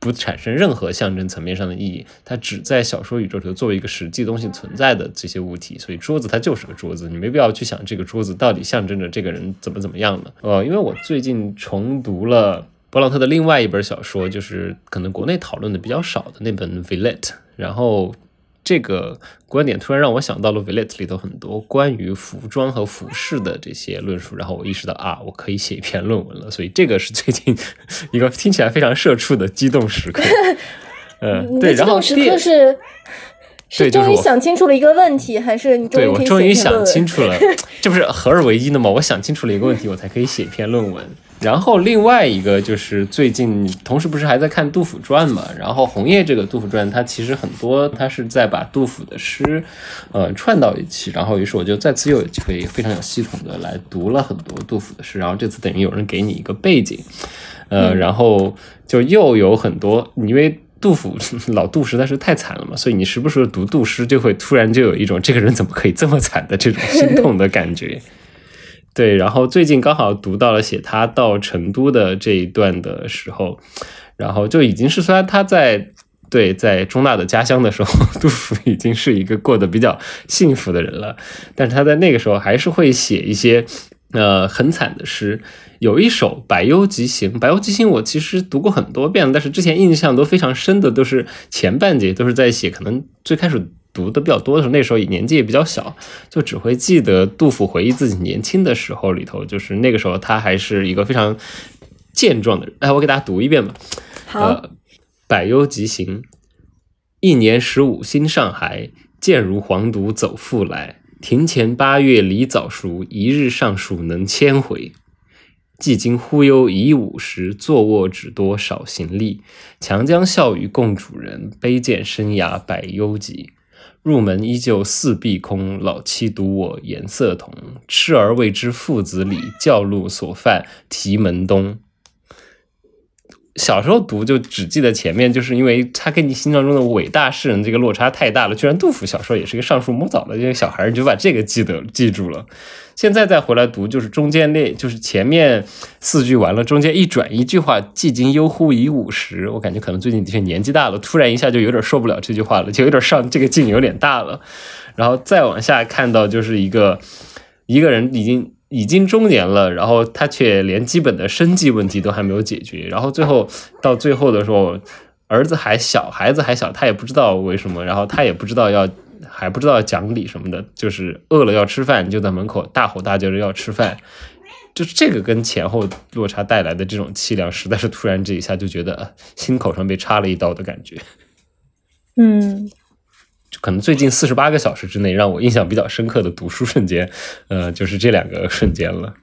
不产生任何象征层面上的意义，它只在小说宇宙里作为一个实际东西存在的这些物体，所以桌子它就是个桌子，你没必要去想这个桌子到底象征着这个人怎么怎么样呢。呃，因为我最近重读了勃朗特的另外一本小说，就是可能国内讨论的比较少的那本《villet》，然后。这个观点突然让我想到了《Villette》里头很多关于服装和服饰的这些论述，然后我意识到啊，我可以写一篇论文了。所以这个是最近一个听起来非常社畜的激动时刻。嗯，对，然后时刻是是终于想清楚了一个问题，还是你对我终于想清楚了，这不是合二为一的吗？我想清楚了一个问题，我才可以写一篇论文。然后另外一个就是最近同时不是还在看杜甫传嘛？然后红叶这个杜甫传，它其实很多，它是在把杜甫的诗，呃串到一起。然后于是我就再次又有机会非常有系统的来读了很多杜甫的诗。然后这次等于有人给你一个背景，呃，然后就又有很多，因为杜甫老杜实在是太惨了嘛，所以你时不时读杜诗，就会突然就有一种这个人怎么可以这么惨的这种心痛的感觉。对，然后最近刚好读到了写他到成都的这一段的时候，然后就已经是虽然他在对在中大的家乡的时候，杜甫已经是一个过得比较幸福的人了，但是他在那个时候还是会写一些呃很惨的诗。有一首《百忧集行》，《百忧集行》我其实读过很多遍，但是之前印象都非常深的都是前半节都是在写，可能最开始。读的比较多的时候，那时候年纪也比较小，就只会记得杜甫回忆自己年轻的时候里头，就是那个时候他还是一个非常健壮的人。哎，我给大家读一遍吧。好，百忧集行，一年十五新上海，健如黄犊走复来。庭前八月梨早熟，一日尚书能千回。既今忽悠已五十，坐卧只多少行李。强将笑语共主人，卑贱生涯百忧集。入门依旧四壁空，老妻独我颜色同。痴儿未知父子礼，教路所犯题门东。小时候读就只记得前面，就是因为他跟你心象中的伟大诗人这个落差太大了。居然杜甫小时候也是个尚书摸枣的这个小孩，你就把这个记得记住了。现在再回来读，就是中间那，就是前面四句完了，中间一转一句话，既今忧乎已五十，我感觉可能最近的确年纪大了，突然一下就有点受不了这句话了，就有点上这个劲有点大了。然后再往下看到，就是一个一个人已经已经中年了，然后他却连基本的生计问题都还没有解决，然后最后到最后的时候，儿子还小，孩子还小，他也不知道为什么，然后他也不知道要。还不知道讲理什么的，就是饿了要吃饭，就在门口大吼大叫着要吃饭，就是这个跟前后落差带来的这种凄凉，实在是突然这一下就觉得心口上被插了一刀的感觉。嗯，可能最近四十八个小时之内让我印象比较深刻的读书瞬间，呃，就是这两个瞬间了。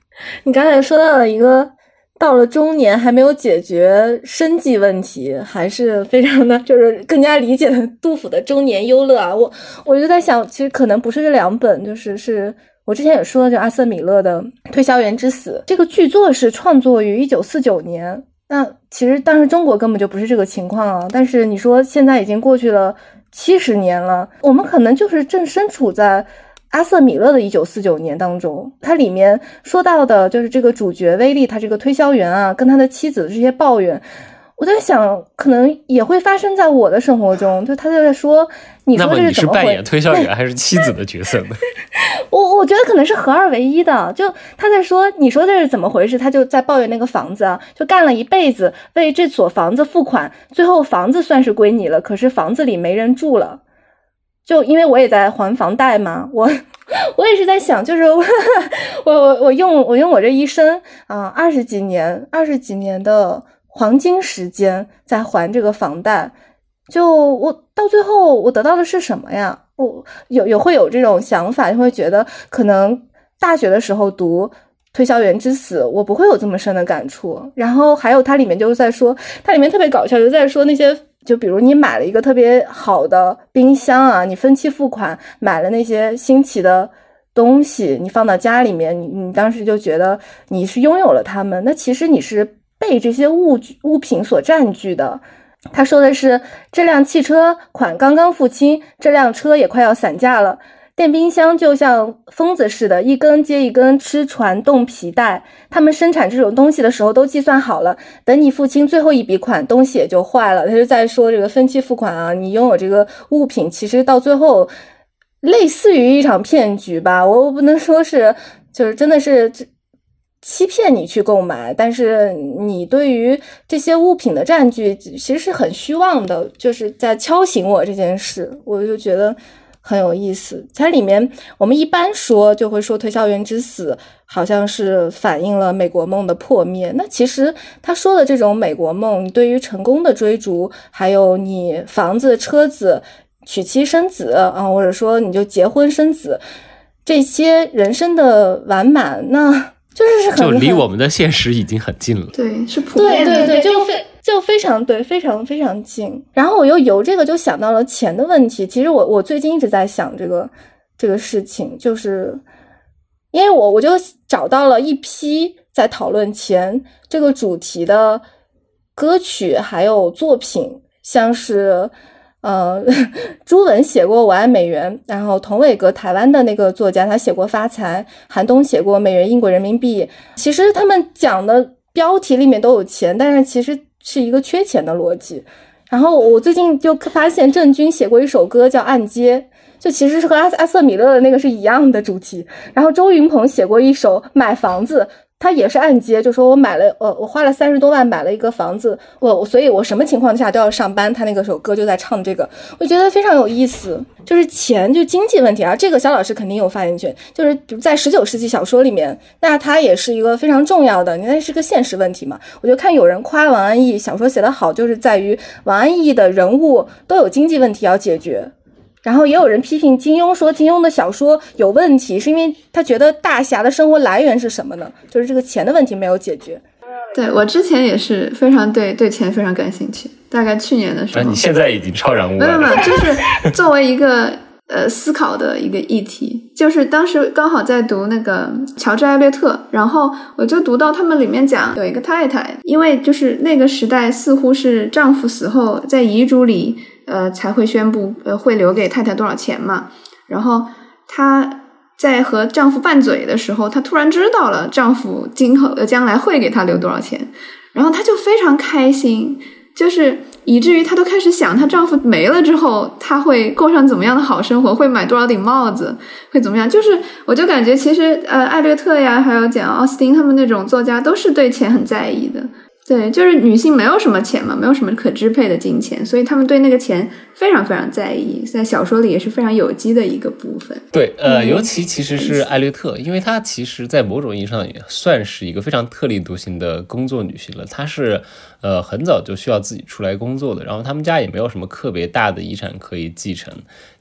你刚才说到了一个。到了中年还没有解决生计问题，还是非常的，就是更加理解杜甫的中年忧乐啊。我我就在想，其实可能不是这两本，就是是我之前也说了，就阿瑟米勒的《推销员之死》这个剧作是创作于一九四九年。那其实当时中国根本就不是这个情况啊。但是你说现在已经过去了七十年了，我们可能就是正身处在。阿瑟·米勒的《一九四九年》当中，它里面说到的就是这个主角威利，他这个推销员啊，跟他的妻子的这些抱怨。我在想，可能也会发生在我的生活中。就他就在说，你说这是怎么回扮演推销员还是妻子的角色呢？我我觉得可能是合二为一的。就他在说，你说这是怎么回事？他就在抱怨那个房子啊，就干了一辈子为这所房子付款，最后房子算是归你了，可是房子里没人住了。就因为我也在还房贷嘛，我 我也是在想，就是我 我我用我用我这一生啊二十几年二十几年的黄金时间在还这个房贷，就我到最后我得到的是什么呀？我有有会有这种想法，就会觉得可能大学的时候读。推销员之死，我不会有这么深的感触。然后还有它里面就是在说，它里面特别搞笑，就在说那些，就比如你买了一个特别好的冰箱啊，你分期付款买了那些新奇的东西，你放到家里面，你你当时就觉得你是拥有了它们，那其实你是被这些物物品所占据的。他说的是，这辆汽车款刚刚付清，这辆车也快要散架了。电冰箱就像疯子似的，一根接一根吃传动皮带。他们生产这种东西的时候都计算好了，等你付清最后一笔款，东西也就坏了。他就在说这个分期付款啊，你拥有这个物品，其实到最后类似于一场骗局吧。我我不能说是，就是真的是欺骗你去购买，但是你对于这些物品的占据其实是很虚妄的，就是在敲醒我这件事。我就觉得。很有意思，它里面我们一般说就会说推销员之死好像是反映了美国梦的破灭。那其实他说的这种美国梦，对于成功的追逐，还有你房子、车子、娶妻生子啊，或者说你就结婚生子，这些人生的完满，那 就是是很就离我们的现实已经很近了。对，是普遍的，对对对，就非。就非常对，非常非常近。然后我又由这个就想到了钱的问题。其实我我最近一直在想这个这个事情，就是因为我我就找到了一批在讨论钱这个主题的歌曲还有作品，像是呃 朱文写过《我爱美元》，然后童伟格台湾的那个作家他写过《发财》，韩东写过《美元英国人民币》。其实他们讲的标题里面都有钱，但是其实。是一个缺钱的逻辑，然后我最近就发现郑钧写过一首歌叫《暗街》，就其实是和阿阿瑟米勒的那个是一样的主题。然后周云鹏写过一首《买房子》。他也是按揭，就说我买了，呃，我花了三十多万买了一个房子，我所以，我什么情况下都要上班。他那个首歌就在唱这个，我觉得非常有意思，就是钱就经济问题啊，这个肖老师肯定有发言权。就是在十九世纪小说里面，那他也是一个非常重要的，那是个现实问题嘛。我就看有人夸王安忆小说写得好，就是在于王安忆的人物都有经济问题要解决。然后也有人批评金庸，说金庸的小说有问题，是因为他觉得大侠的生活来源是什么呢？就是这个钱的问题没有解决。对我之前也是非常对对钱非常感兴趣，大概去年的时候。你现在已经超然物了。没有没有，就是作为一个呃思考的一个议题，就是当时刚好在读那个乔治艾略特，然后我就读到他们里面讲有一个太太，因为就是那个时代似乎是丈夫死后在遗嘱里。呃，才会宣布呃会留给太太多少钱嘛？然后她在和丈夫拌嘴的时候，她突然知道了丈夫今后呃将来会给她留多少钱，然后她就非常开心，就是以至于她都开始想，她丈夫没了之后，她会过上怎么样的好生活？会买多少顶帽子？会怎么样？就是我就感觉其实呃，艾略特呀，还有讲奥斯汀他们那种作家，都是对钱很在意的。对，就是女性没有什么钱嘛，没有什么可支配的金钱，所以他们对那个钱非常非常在意，在小说里也是非常有机的一个部分。对，呃，尤其其实是艾略特，因为她其实在某种意义上也算是一个非常特立独行的工作女性了。她是呃很早就需要自己出来工作的，然后他们家也没有什么特别大的遗产可以继承。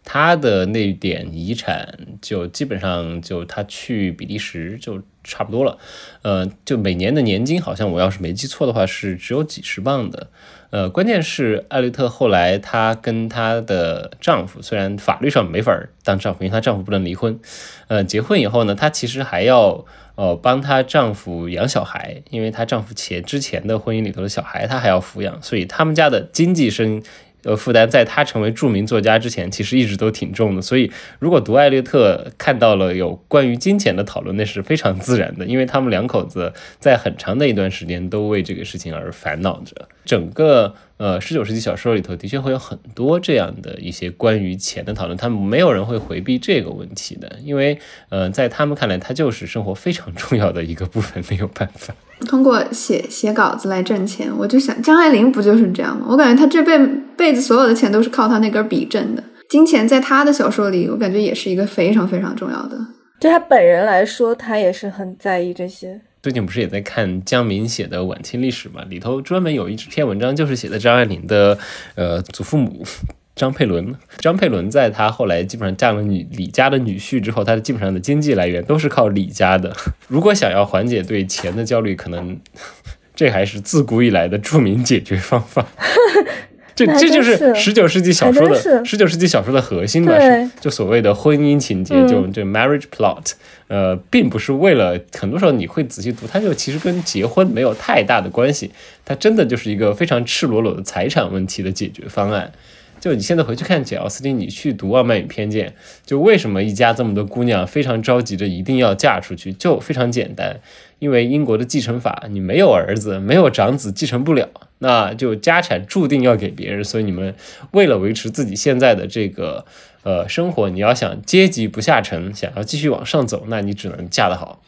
他的那点遗产就基本上就他去比利时就差不多了，呃，就每年的年金好像我要是没记错的话是只有几十磅的，呃，关键是艾略特后来她跟她的丈夫虽然法律上没法当丈夫，因为她丈夫不能离婚，呃，结婚以后呢，她其实还要呃帮她丈夫养小孩，因为她丈夫前之前的婚姻里头的小孩她还要抚养，所以他们家的经济生。呃负担，在他成为著名作家之前，其实一直都挺重的。所以，如果读艾略特看到了有关于金钱的讨论，那是非常自然的，因为他们两口子在很长的一段时间都为这个事情而烦恼着。整个呃十九世纪小说里头，的确会有很多这样的一些关于钱的讨论，他们没有人会回避这个问题的，因为呃在他们看来，它就是生活非常重要的一个部分，没有办法。通过写写稿子来挣钱，我就想张爱玲不就是这样吗？我感觉她这辈辈子所有的钱都是靠他那根笔挣的。金钱在他的小说里，我感觉也是一个非常非常重要的。对他本人来说，他也是很在意这些。最近不是也在看江民写的晚清历史嘛？里头专门有一篇文章，就是写的张爱玲的呃祖父母。张佩伦，张佩伦在他后来基本上嫁了女李家的女婿之后，他的基本上的经济来源都是靠李家的。如果想要缓解对钱的焦虑，可能 这还是自古以来的著名解决方法。这这就是十九世纪小说的十九世纪小说的核心嘛？就所谓的婚姻情节，就这 marriage plot，呃，并不是为了很多时候你会仔细读，它就其实跟结婚没有太大的关系，它真的就是一个非常赤裸裸的财产问题的解决方案。就你现在回去看简奥斯汀，你去读《傲慢与偏见》，就为什么一家这么多姑娘非常着急着一定要嫁出去，就非常简单，因为英国的继承法，你没有儿子，没有长子继承不了，那就家产注定要给别人，所以你们为了维持自己现在的这个呃生活，你要想阶级不下沉，想要继续往上走，那你只能嫁得好。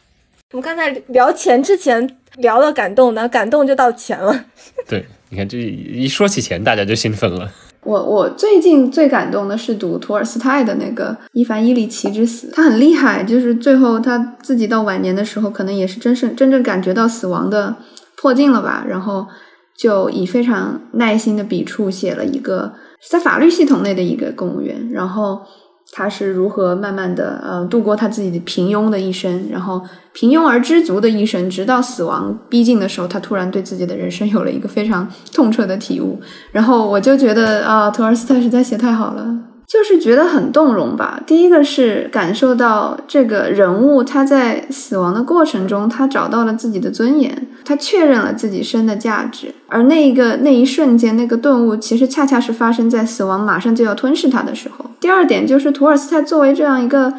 我们刚才聊钱之前聊了感动那，感动就到钱了。对，你看这一说起钱，大家就兴奋了。我我最近最感动的是读托尔斯泰的那个《伊凡·伊里奇之死》，他很厉害，就是最后他自己到晚年的时候，可能也是真正真正感觉到死亡的迫近了吧，然后就以非常耐心的笔触写了一个在法律系统内的一个公务员，然后。他是如何慢慢的呃度过他自己的平庸的一生，然后平庸而知足的一生，直到死亡逼近的时候，他突然对自己的人生有了一个非常痛彻的体悟。然后我就觉得啊，托尔斯泰实在写太好了。就是觉得很动容吧。第一个是感受到这个人物他在死亡的过程中，他找到了自己的尊严，他确认了自己生的价值。而那一个那一瞬间，那个顿悟，其实恰恰是发生在死亡马上就要吞噬他的时候。第二点就是托尔斯泰作为这样一个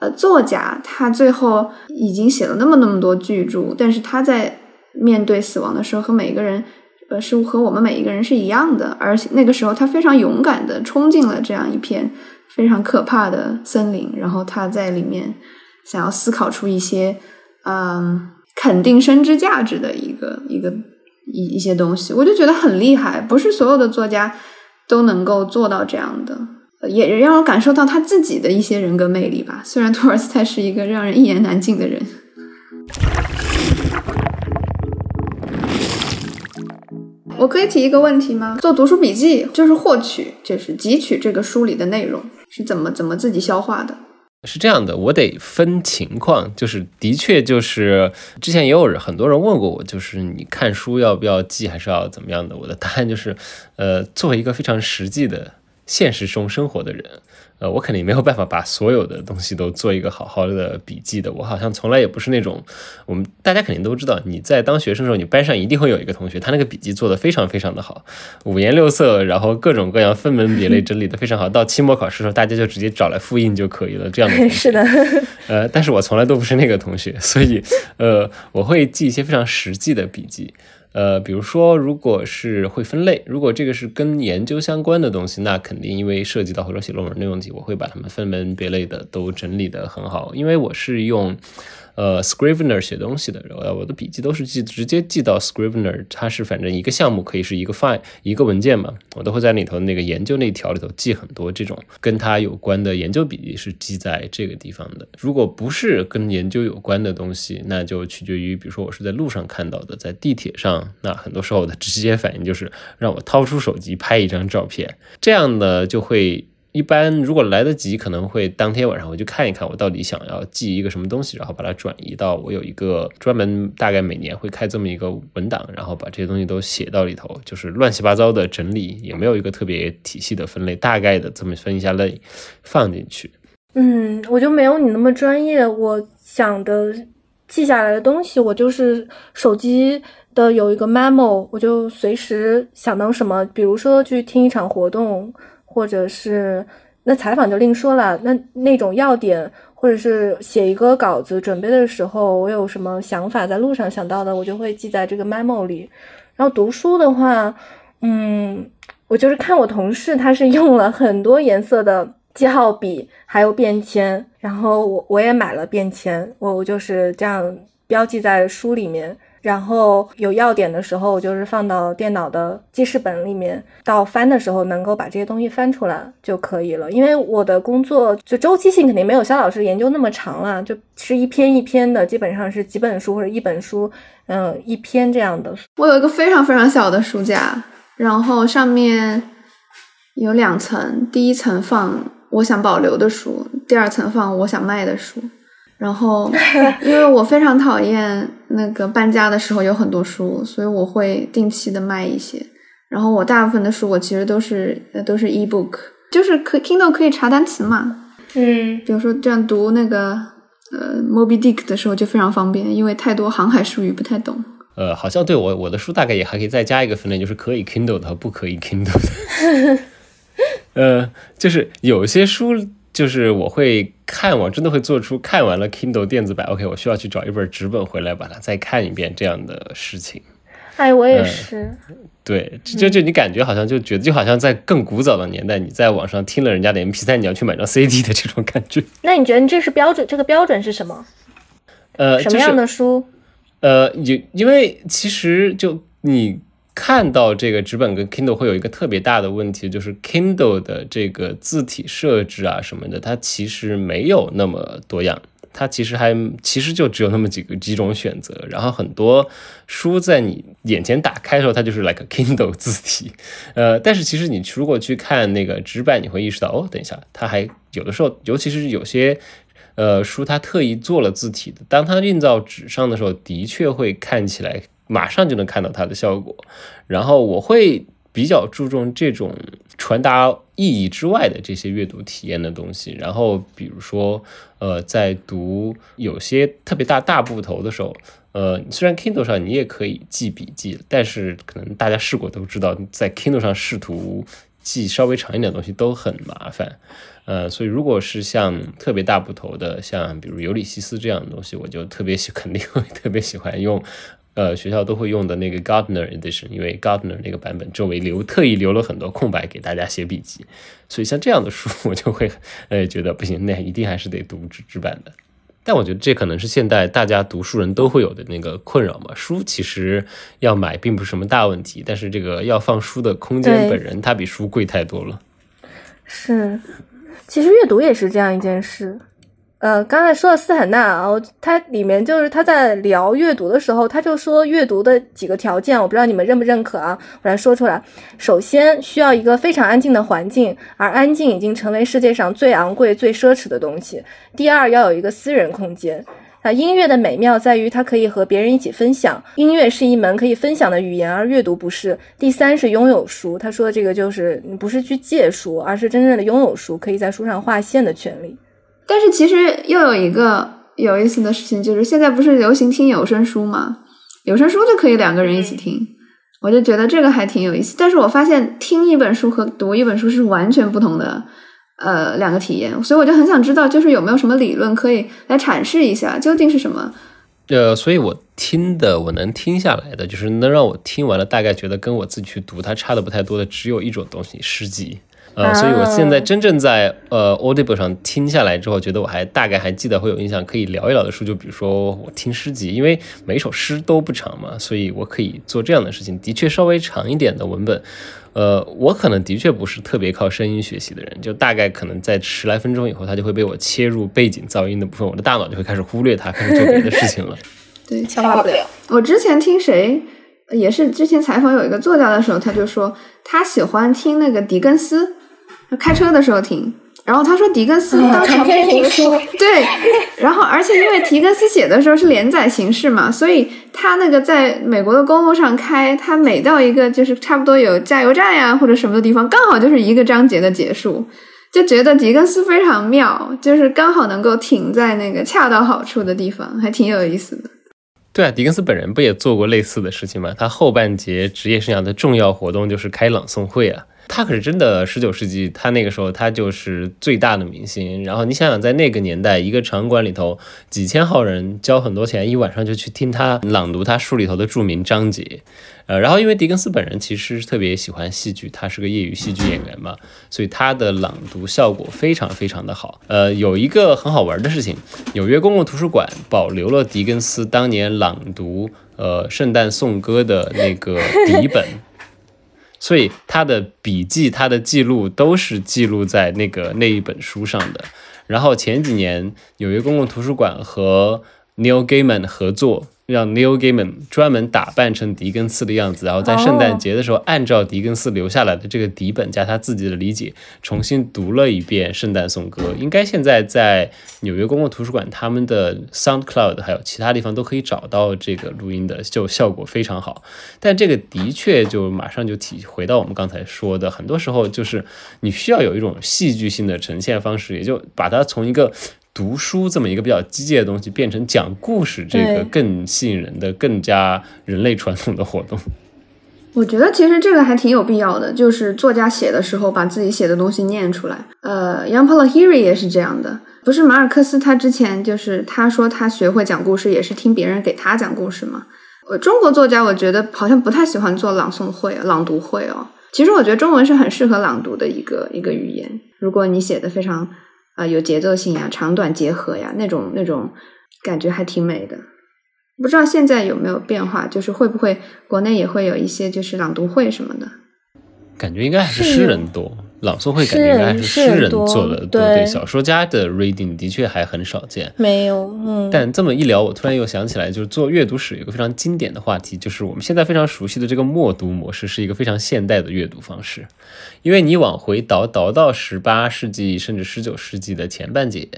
呃作家，他最后已经写了那么那么多巨著，但是他在面对死亡的时候和每个人。呃，是和我们每一个人是一样的，而且那个时候他非常勇敢的冲进了这样一片非常可怕的森林，然后他在里面想要思考出一些嗯肯定生之价值的一个一个一一些东西，我就觉得很厉害，不是所有的作家都能够做到这样的，也让我感受到他自己的一些人格魅力吧。虽然托尔斯泰是一个让人一言难尽的人。我可以提一个问题吗？做读书笔记就是获取，就是汲取这个书里的内容，是怎么怎么自己消化的？是这样的，我得分情况，就是的确就是之前也有人很多人问过我，就是你看书要不要记，还是要怎么样的？我的答案就是，呃，作为一个非常实际的现实中生活的人。呃，我肯定没有办法把所有的东西都做一个好好的笔记的。我好像从来也不是那种，我们大家肯定都知道，你在当学生的时候，你班上一定会有一个同学，他那个笔记做的非常非常的好，五颜六色，然后各种各样分门别类整理的非常好。到期末考试的时候，大家就直接找来复印就可以了。这样的 是的，呃，但是我从来都不是那个同学，所以呃，我会记一些非常实际的笔记。呃，比如说，如果是会分类，如果这个是跟研究相关的东西，那肯定因为涉及到或者写论文的问题，我会把它们分门别类的都整理得很好，因为我是用。呃，Scrivener 写东西的，呃，我的笔记都是记直接记到 Scrivener，它是反正一个项目可以是一个 file 一个文件嘛，我都会在里头那个研究那条里头记很多这种跟它有关的研究笔记是记在这个地方的。如果不是跟研究有关的东西，那就取决于，比如说我是在路上看到的，在地铁上，那很多时候的直接反应就是让我掏出手机拍一张照片，这样的就会。一般如果来得及，可能会当天晚上回去看一看，我到底想要记一个什么东西，然后把它转移到我有一个专门，大概每年会开这么一个文档，然后把这些东西都写到里头，就是乱七八糟的整理，也没有一个特别体系的分类，大概的这么分一下类放进去。嗯，我就没有你那么专业，我想的记下来的东西，我就是手机的有一个 memo，我就随时想到什么，比如说去听一场活动，或者是那采访就另说了，那那种要点，或者是写一个稿子准备的时候，我有什么想法在路上想到的，我就会记在这个 memo 里。然后读书的话，嗯，我就是看我同事他是用了很多颜色的。记号笔还有便签，然后我我也买了便签，我我就是这样标记在书里面，然后有要点的时候，我就是放到电脑的记事本里面，到翻的时候能够把这些东西翻出来就可以了。因为我的工作就周期性肯定没有肖老师研究那么长了，就是一篇一篇的，基本上是几本书或者一本书，嗯，一篇这样的。我有一个非常非常小的书架，然后上面有两层，第一层放。我想保留的书，第二层放我想卖的书，然后因为我非常讨厌那个搬家的时候有很多书，所以我会定期的卖一些。然后我大部分的书我其实都是都是 e-book，就是可 Kindle 可以查单词嘛，嗯，比如说这样读那个呃 Moby Dick 的时候就非常方便，因为太多航海术语不太懂。呃，好像对我我的书大概也还可以再加一个分类，就是可以 Kindle 的和不可以 Kindle 的。呃，就是有些书，就是我会看，我真的会做出看完了 Kindle 电子版，OK，我需要去找一本纸本回来把它再看一遍这样的事情。哎，我也是。对，就就你感觉好像就觉得就好像在更古早的年代，你在网上听了人家的 MP3，你要去买张 CD 的这种感觉。那你觉得你这是标准？这个标准是什么？呃，什么样的书？呃，有，因为其实就你。看到这个纸本跟 Kindle 会有一个特别大的问题，就是 Kindle 的这个字体设置啊什么的，它其实没有那么多样，它其实还其实就只有那么几个几种选择。然后很多书在你眼前打开的时候，它就是 like Kindle 字体，呃，但是其实你如果去看那个纸板，你会意识到，哦，等一下，它还有的时候，尤其是有些呃书，它特意做了字体的，当它印到纸上的时候，的确会看起来。马上就能看到它的效果，然后我会比较注重这种传达意义之外的这些阅读体验的东西。然后比如说，呃，在读有些特别大大部头的时候，呃，虽然 Kindle 上你也可以记笔记，但是可能大家试过都知道，在 Kindle 上试图记稍微长一点的东西都很麻烦。呃，所以如果是像特别大部头的，像比如尤里西斯这样的东西，我就特别喜肯定会 特别喜欢用。呃，学校都会用的那个 Gardner Edition，因为 Gardner 那个版本周围留特意留了很多空白给大家写笔记，所以像这样的书 我就会呃觉得不行，那一定还是得读纸质版的。但我觉得这可能是现代大家读书人都会有的那个困扰嘛。书其实要买并不是什么大问题，但是这个要放书的空间本人它比书贵太多了。是，其实阅读也是这样一件事。呃，刚才说到斯坦纳啊，他里面就是他在聊阅读的时候，他就说阅读的几个条件，我不知道你们认不认可啊，我来说出来。首先需要一个非常安静的环境，而安静已经成为世界上最昂贵、最奢侈的东西。第二，要有一个私人空间。啊，音乐的美妙在于它可以和别人一起分享，音乐是一门可以分享的语言，而阅读不是。第三是拥有书，他说这个就是你不是去借书，而是真正的拥有书，可以在书上划线的权利。但是其实又有一个有意思的事情，就是现在不是流行听有声书吗？有声书就可以两个人一起听，我就觉得这个还挺有意思。但是我发现听一本书和读一本书是完全不同的，呃，两个体验。所以我就很想知道，就是有没有什么理论可以来阐释一下，究竟是什么？呃，所以我听的，我能听下来的，就是能让我听完了，大概觉得跟我自己去读它差的不太多的，只有一种东西——诗集。呃，所以我现在真正在呃 Audible 上听下来之后，觉得我还大概还记得会有印象，可以聊一聊的书，就比如说我听诗集，因为每首诗都不长嘛，所以我可以做这样的事情。的确稍微长一点的文本，呃，我可能的确不是特别靠声音学习的人，就大概可能在十来分钟以后，它就会被我切入背景噪音的部分，我的大脑就会开始忽略它，开始做别的事情了。对，消化不了。我之前听谁也是之前采访有一个作家的时候，他就说他喜欢听那个狄更斯。开车的时候听，然后他说狄更斯当长篇评书，对，然后而且因为狄更斯写的时候是连载形式嘛，所以他那个在美国的公路上开，他每到一个就是差不多有加油站呀或者什么的地方，刚好就是一个章节的结束，就觉得狄更斯非常妙，就是刚好能够停在那个恰到好处的地方，还挺有意思的。对啊，狄更斯本人不也做过类似的事情吗？他后半截职业生涯的重要活动就是开朗诵会啊。他可是真的十九世纪，他那个时候他就是最大的明星。然后你想想，在那个年代，一个场馆里头几千号人交很多钱，一晚上就去听他朗读他书里头的著名章节。呃，然后因为狄更斯本人其实特别喜欢戏剧，他是个业余戏剧演员嘛，所以他的朗读效果非常非常的好。呃，有一个很好玩的事情，纽约公共图书馆保留了狄更斯当年朗读呃圣诞颂歌的那个底本。所以他的笔记、他的记录都是记录在那个那一本书上的。然后前几年，纽约公共图书馆和 Neil Gaiman 合作。让 Neil Gaiman 专门打扮成狄更斯的样子，然后在圣诞节的时候，按照狄更斯留下来的这个底本加他自己的理解，重新读了一遍圣诞颂歌。应该现在在纽约公共图书馆他们的 SoundCloud 还有其他地方都可以找到这个录音的，就效果非常好。但这个的确就马上就体回到我们刚才说的，很多时候就是你需要有一种戏剧性的呈现方式，也就把它从一个。读书这么一个比较机械的东西，变成讲故事这个更吸引人的、更加人类传统的活动。我觉得其实这个还挺有必要的，就是作家写的时候把自己写的东西念出来。呃，Young Paul h e r y 也是这样的，不是马尔克斯他之前就是他说他学会讲故事也是听别人给他讲故事嘛？呃，中国作家我觉得好像不太喜欢做朗诵会、朗读会哦。其实我觉得中文是很适合朗读的一个一个语言，如果你写的非常。啊，有节奏性呀，长短结合呀，那种那种感觉还挺美的。不知道现在有没有变化，就是会不会国内也会有一些就是朗读会什么的？感觉应该还是诗人多。朗诵会感觉应该是诗人做的，对对，小说家的 reading 的确还很少见。没有，嗯。但这么一聊，我突然又想起来，就是做阅读史有个非常经典的话题，就是我们现在非常熟悉的这个默读模式，是一个非常现代的阅读方式。因为你往回倒，倒到十八世纪甚至十九世纪的前半截。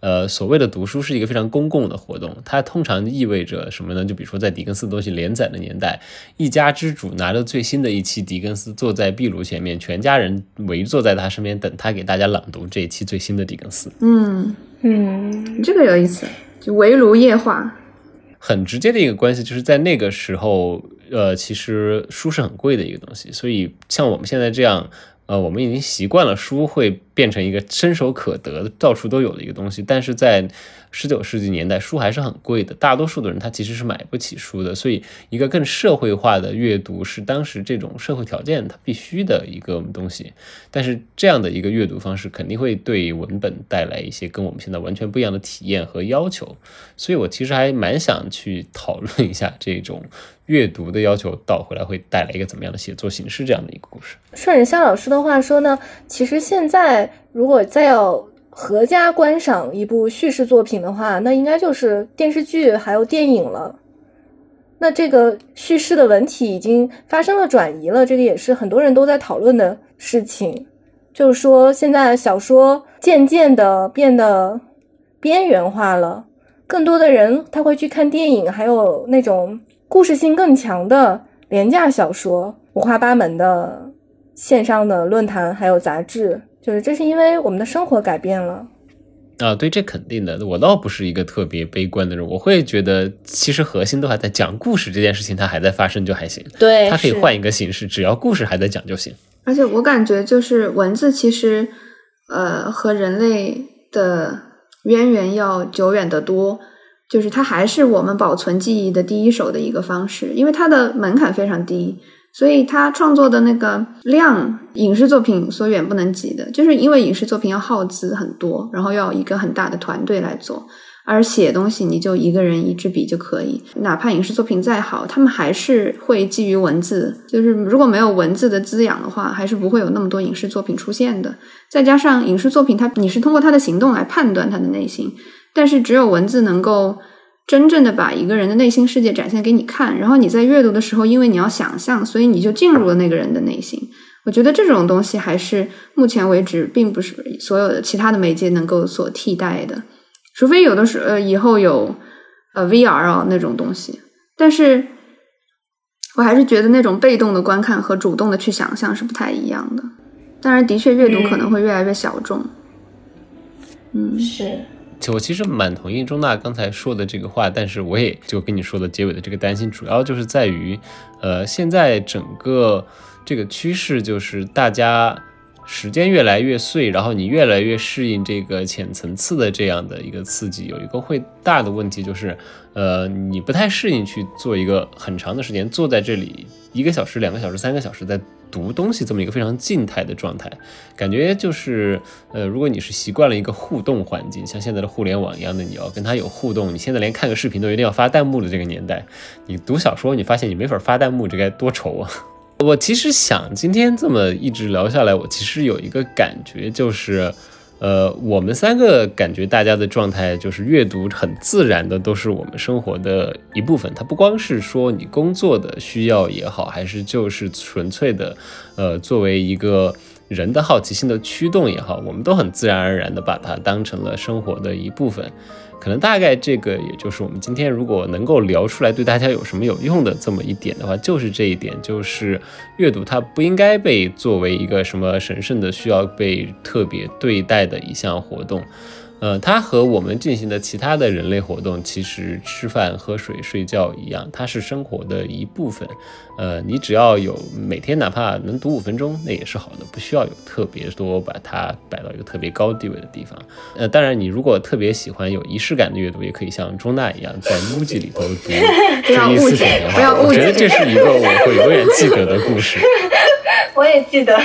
呃，所谓的读书是一个非常公共的活动，它通常意味着什么呢？就比如说在狄更斯的东西连载的年代，一家之主拿着最新的一期狄更斯，坐在壁炉前面，全家人围坐在他身边，等他给大家朗读这一期最新的狄更斯。嗯嗯，这个有意思，就围炉夜话。很直接的一个关系，就是在那个时候，呃，其实书是很贵的一个东西，所以像我们现在这样。呃，我们已经习惯了书会变成一个伸手可得的、到处都有的一个东西，但是在十九世纪年代，书还是很贵的，大多数的人他其实是买不起书的，所以一个更社会化的阅读是当时这种社会条件它必须的一个东西。但是这样的一个阅读方式肯定会对文本带来一些跟我们现在完全不一样的体验和要求，所以我其实还蛮想去讨论一下这种。阅读的要求倒回来会带来一个怎么样的写作形式？这样的一个故事。顺着肖老师的话说呢，其实现在如果再要合家观赏一部叙事作品的话，那应该就是电视剧还有电影了。那这个叙事的文体已经发生了转移了，这个也是很多人都在讨论的事情。就是说，现在小说渐渐的变得边缘化了，更多的人他会去看电影，还有那种。故事性更强的廉价小说，五花八门的线上的论坛还有杂志，就是这是因为我们的生活改变了啊。对，这肯定的。我倒不是一个特别悲观的人，我会觉得其实核心都还在讲故事这件事情，它还在发生就还行。对，它可以换一个形式，只要故事还在讲就行。而且我感觉就是文字其实呃和人类的渊源要久远得多。就是它还是我们保存记忆的第一手的一个方式，因为它的门槛非常低，所以他创作的那个量，影视作品所远不能及的。就是因为影视作品要耗资很多，然后要一个很大的团队来做，而写东西你就一个人一支笔就可以。哪怕影视作品再好，他们还是会基于文字，就是如果没有文字的滋养的话，还是不会有那么多影视作品出现的。再加上影视作品，它你是通过他的行动来判断他的内心。但是只有文字能够真正的把一个人的内心世界展现给你看，然后你在阅读的时候，因为你要想象，所以你就进入了那个人的内心。我觉得这种东西还是目前为止并不是所有的其他的媒介能够所替代的，除非有的时呃以后有呃 VR 啊那种东西。但是我还是觉得那种被动的观看和主动的去想象是不太一样的。当然，的确阅读可能会越来越小众。嗯，是。我其实蛮同意钟娜刚才说的这个话，但是我也就跟你说的结尾的这个担心，主要就是在于，呃，现在整个这个趋势就是大家时间越来越碎，然后你越来越适应这个浅层次的这样的一个刺激，有一个会大的问题就是，呃，你不太适应去做一个很长的时间坐在这里一个小时、两个小时、三个小时在。读东西这么一个非常静态的状态，感觉就是，呃，如果你是习惯了一个互动环境，像现在的互联网一样的，你要跟他有互动，你现在连看个视频都一定要发弹幕的这个年代，你读小说，你发现你没法发弹幕，这该多愁啊！我其实想今天这么一直聊下来，我其实有一个感觉就是。呃，我们三个感觉大家的状态就是阅读很自然的，都是我们生活的一部分。它不光是说你工作的需要也好，还是就是纯粹的，呃，作为一个人的好奇心的驱动也好，我们都很自然而然的把它当成了生活的一部分。可能大概这个也就是我们今天如果能够聊出来对大家有什么有用的这么一点的话，就是这一点，就是阅读它不应该被作为一个什么神圣的需要被特别对待的一项活动。呃，它和我们进行的其他的人类活动，其实吃饭、喝水、睡觉一样，它是生活的一部分。呃，你只要有每天哪怕能读五分钟，那也是好的，不需要有特别多把它摆到一个特别高地位的地方。呃，当然，你如果特别喜欢有仪式感的阅读，也可以像钟娜一样在 MUJI 里头读《追忆似水年华》，我觉得这是一个我会永远记得的故事。我也记得，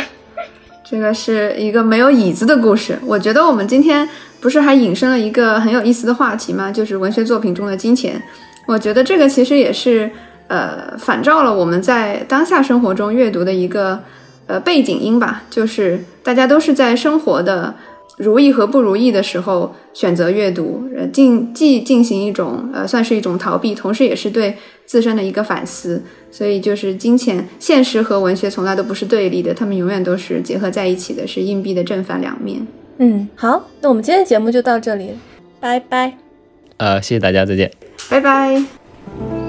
这个是一个没有椅子的故事。我觉得我们今天。不是还引申了一个很有意思的话题吗？就是文学作品中的金钱。我觉得这个其实也是，呃，反照了我们在当下生活中阅读的一个呃背景音吧。就是大家都是在生活的如意和不如意的时候选择阅读，呃，进既进行一种呃算是一种逃避，同时也是对自身的一个反思。所以就是金钱、现实和文学从来都不是对立的，他们永远都是结合在一起的，是硬币的正反两面。嗯，好，那我们今天的节目就到这里，拜拜。呃，谢谢大家，再见，拜拜。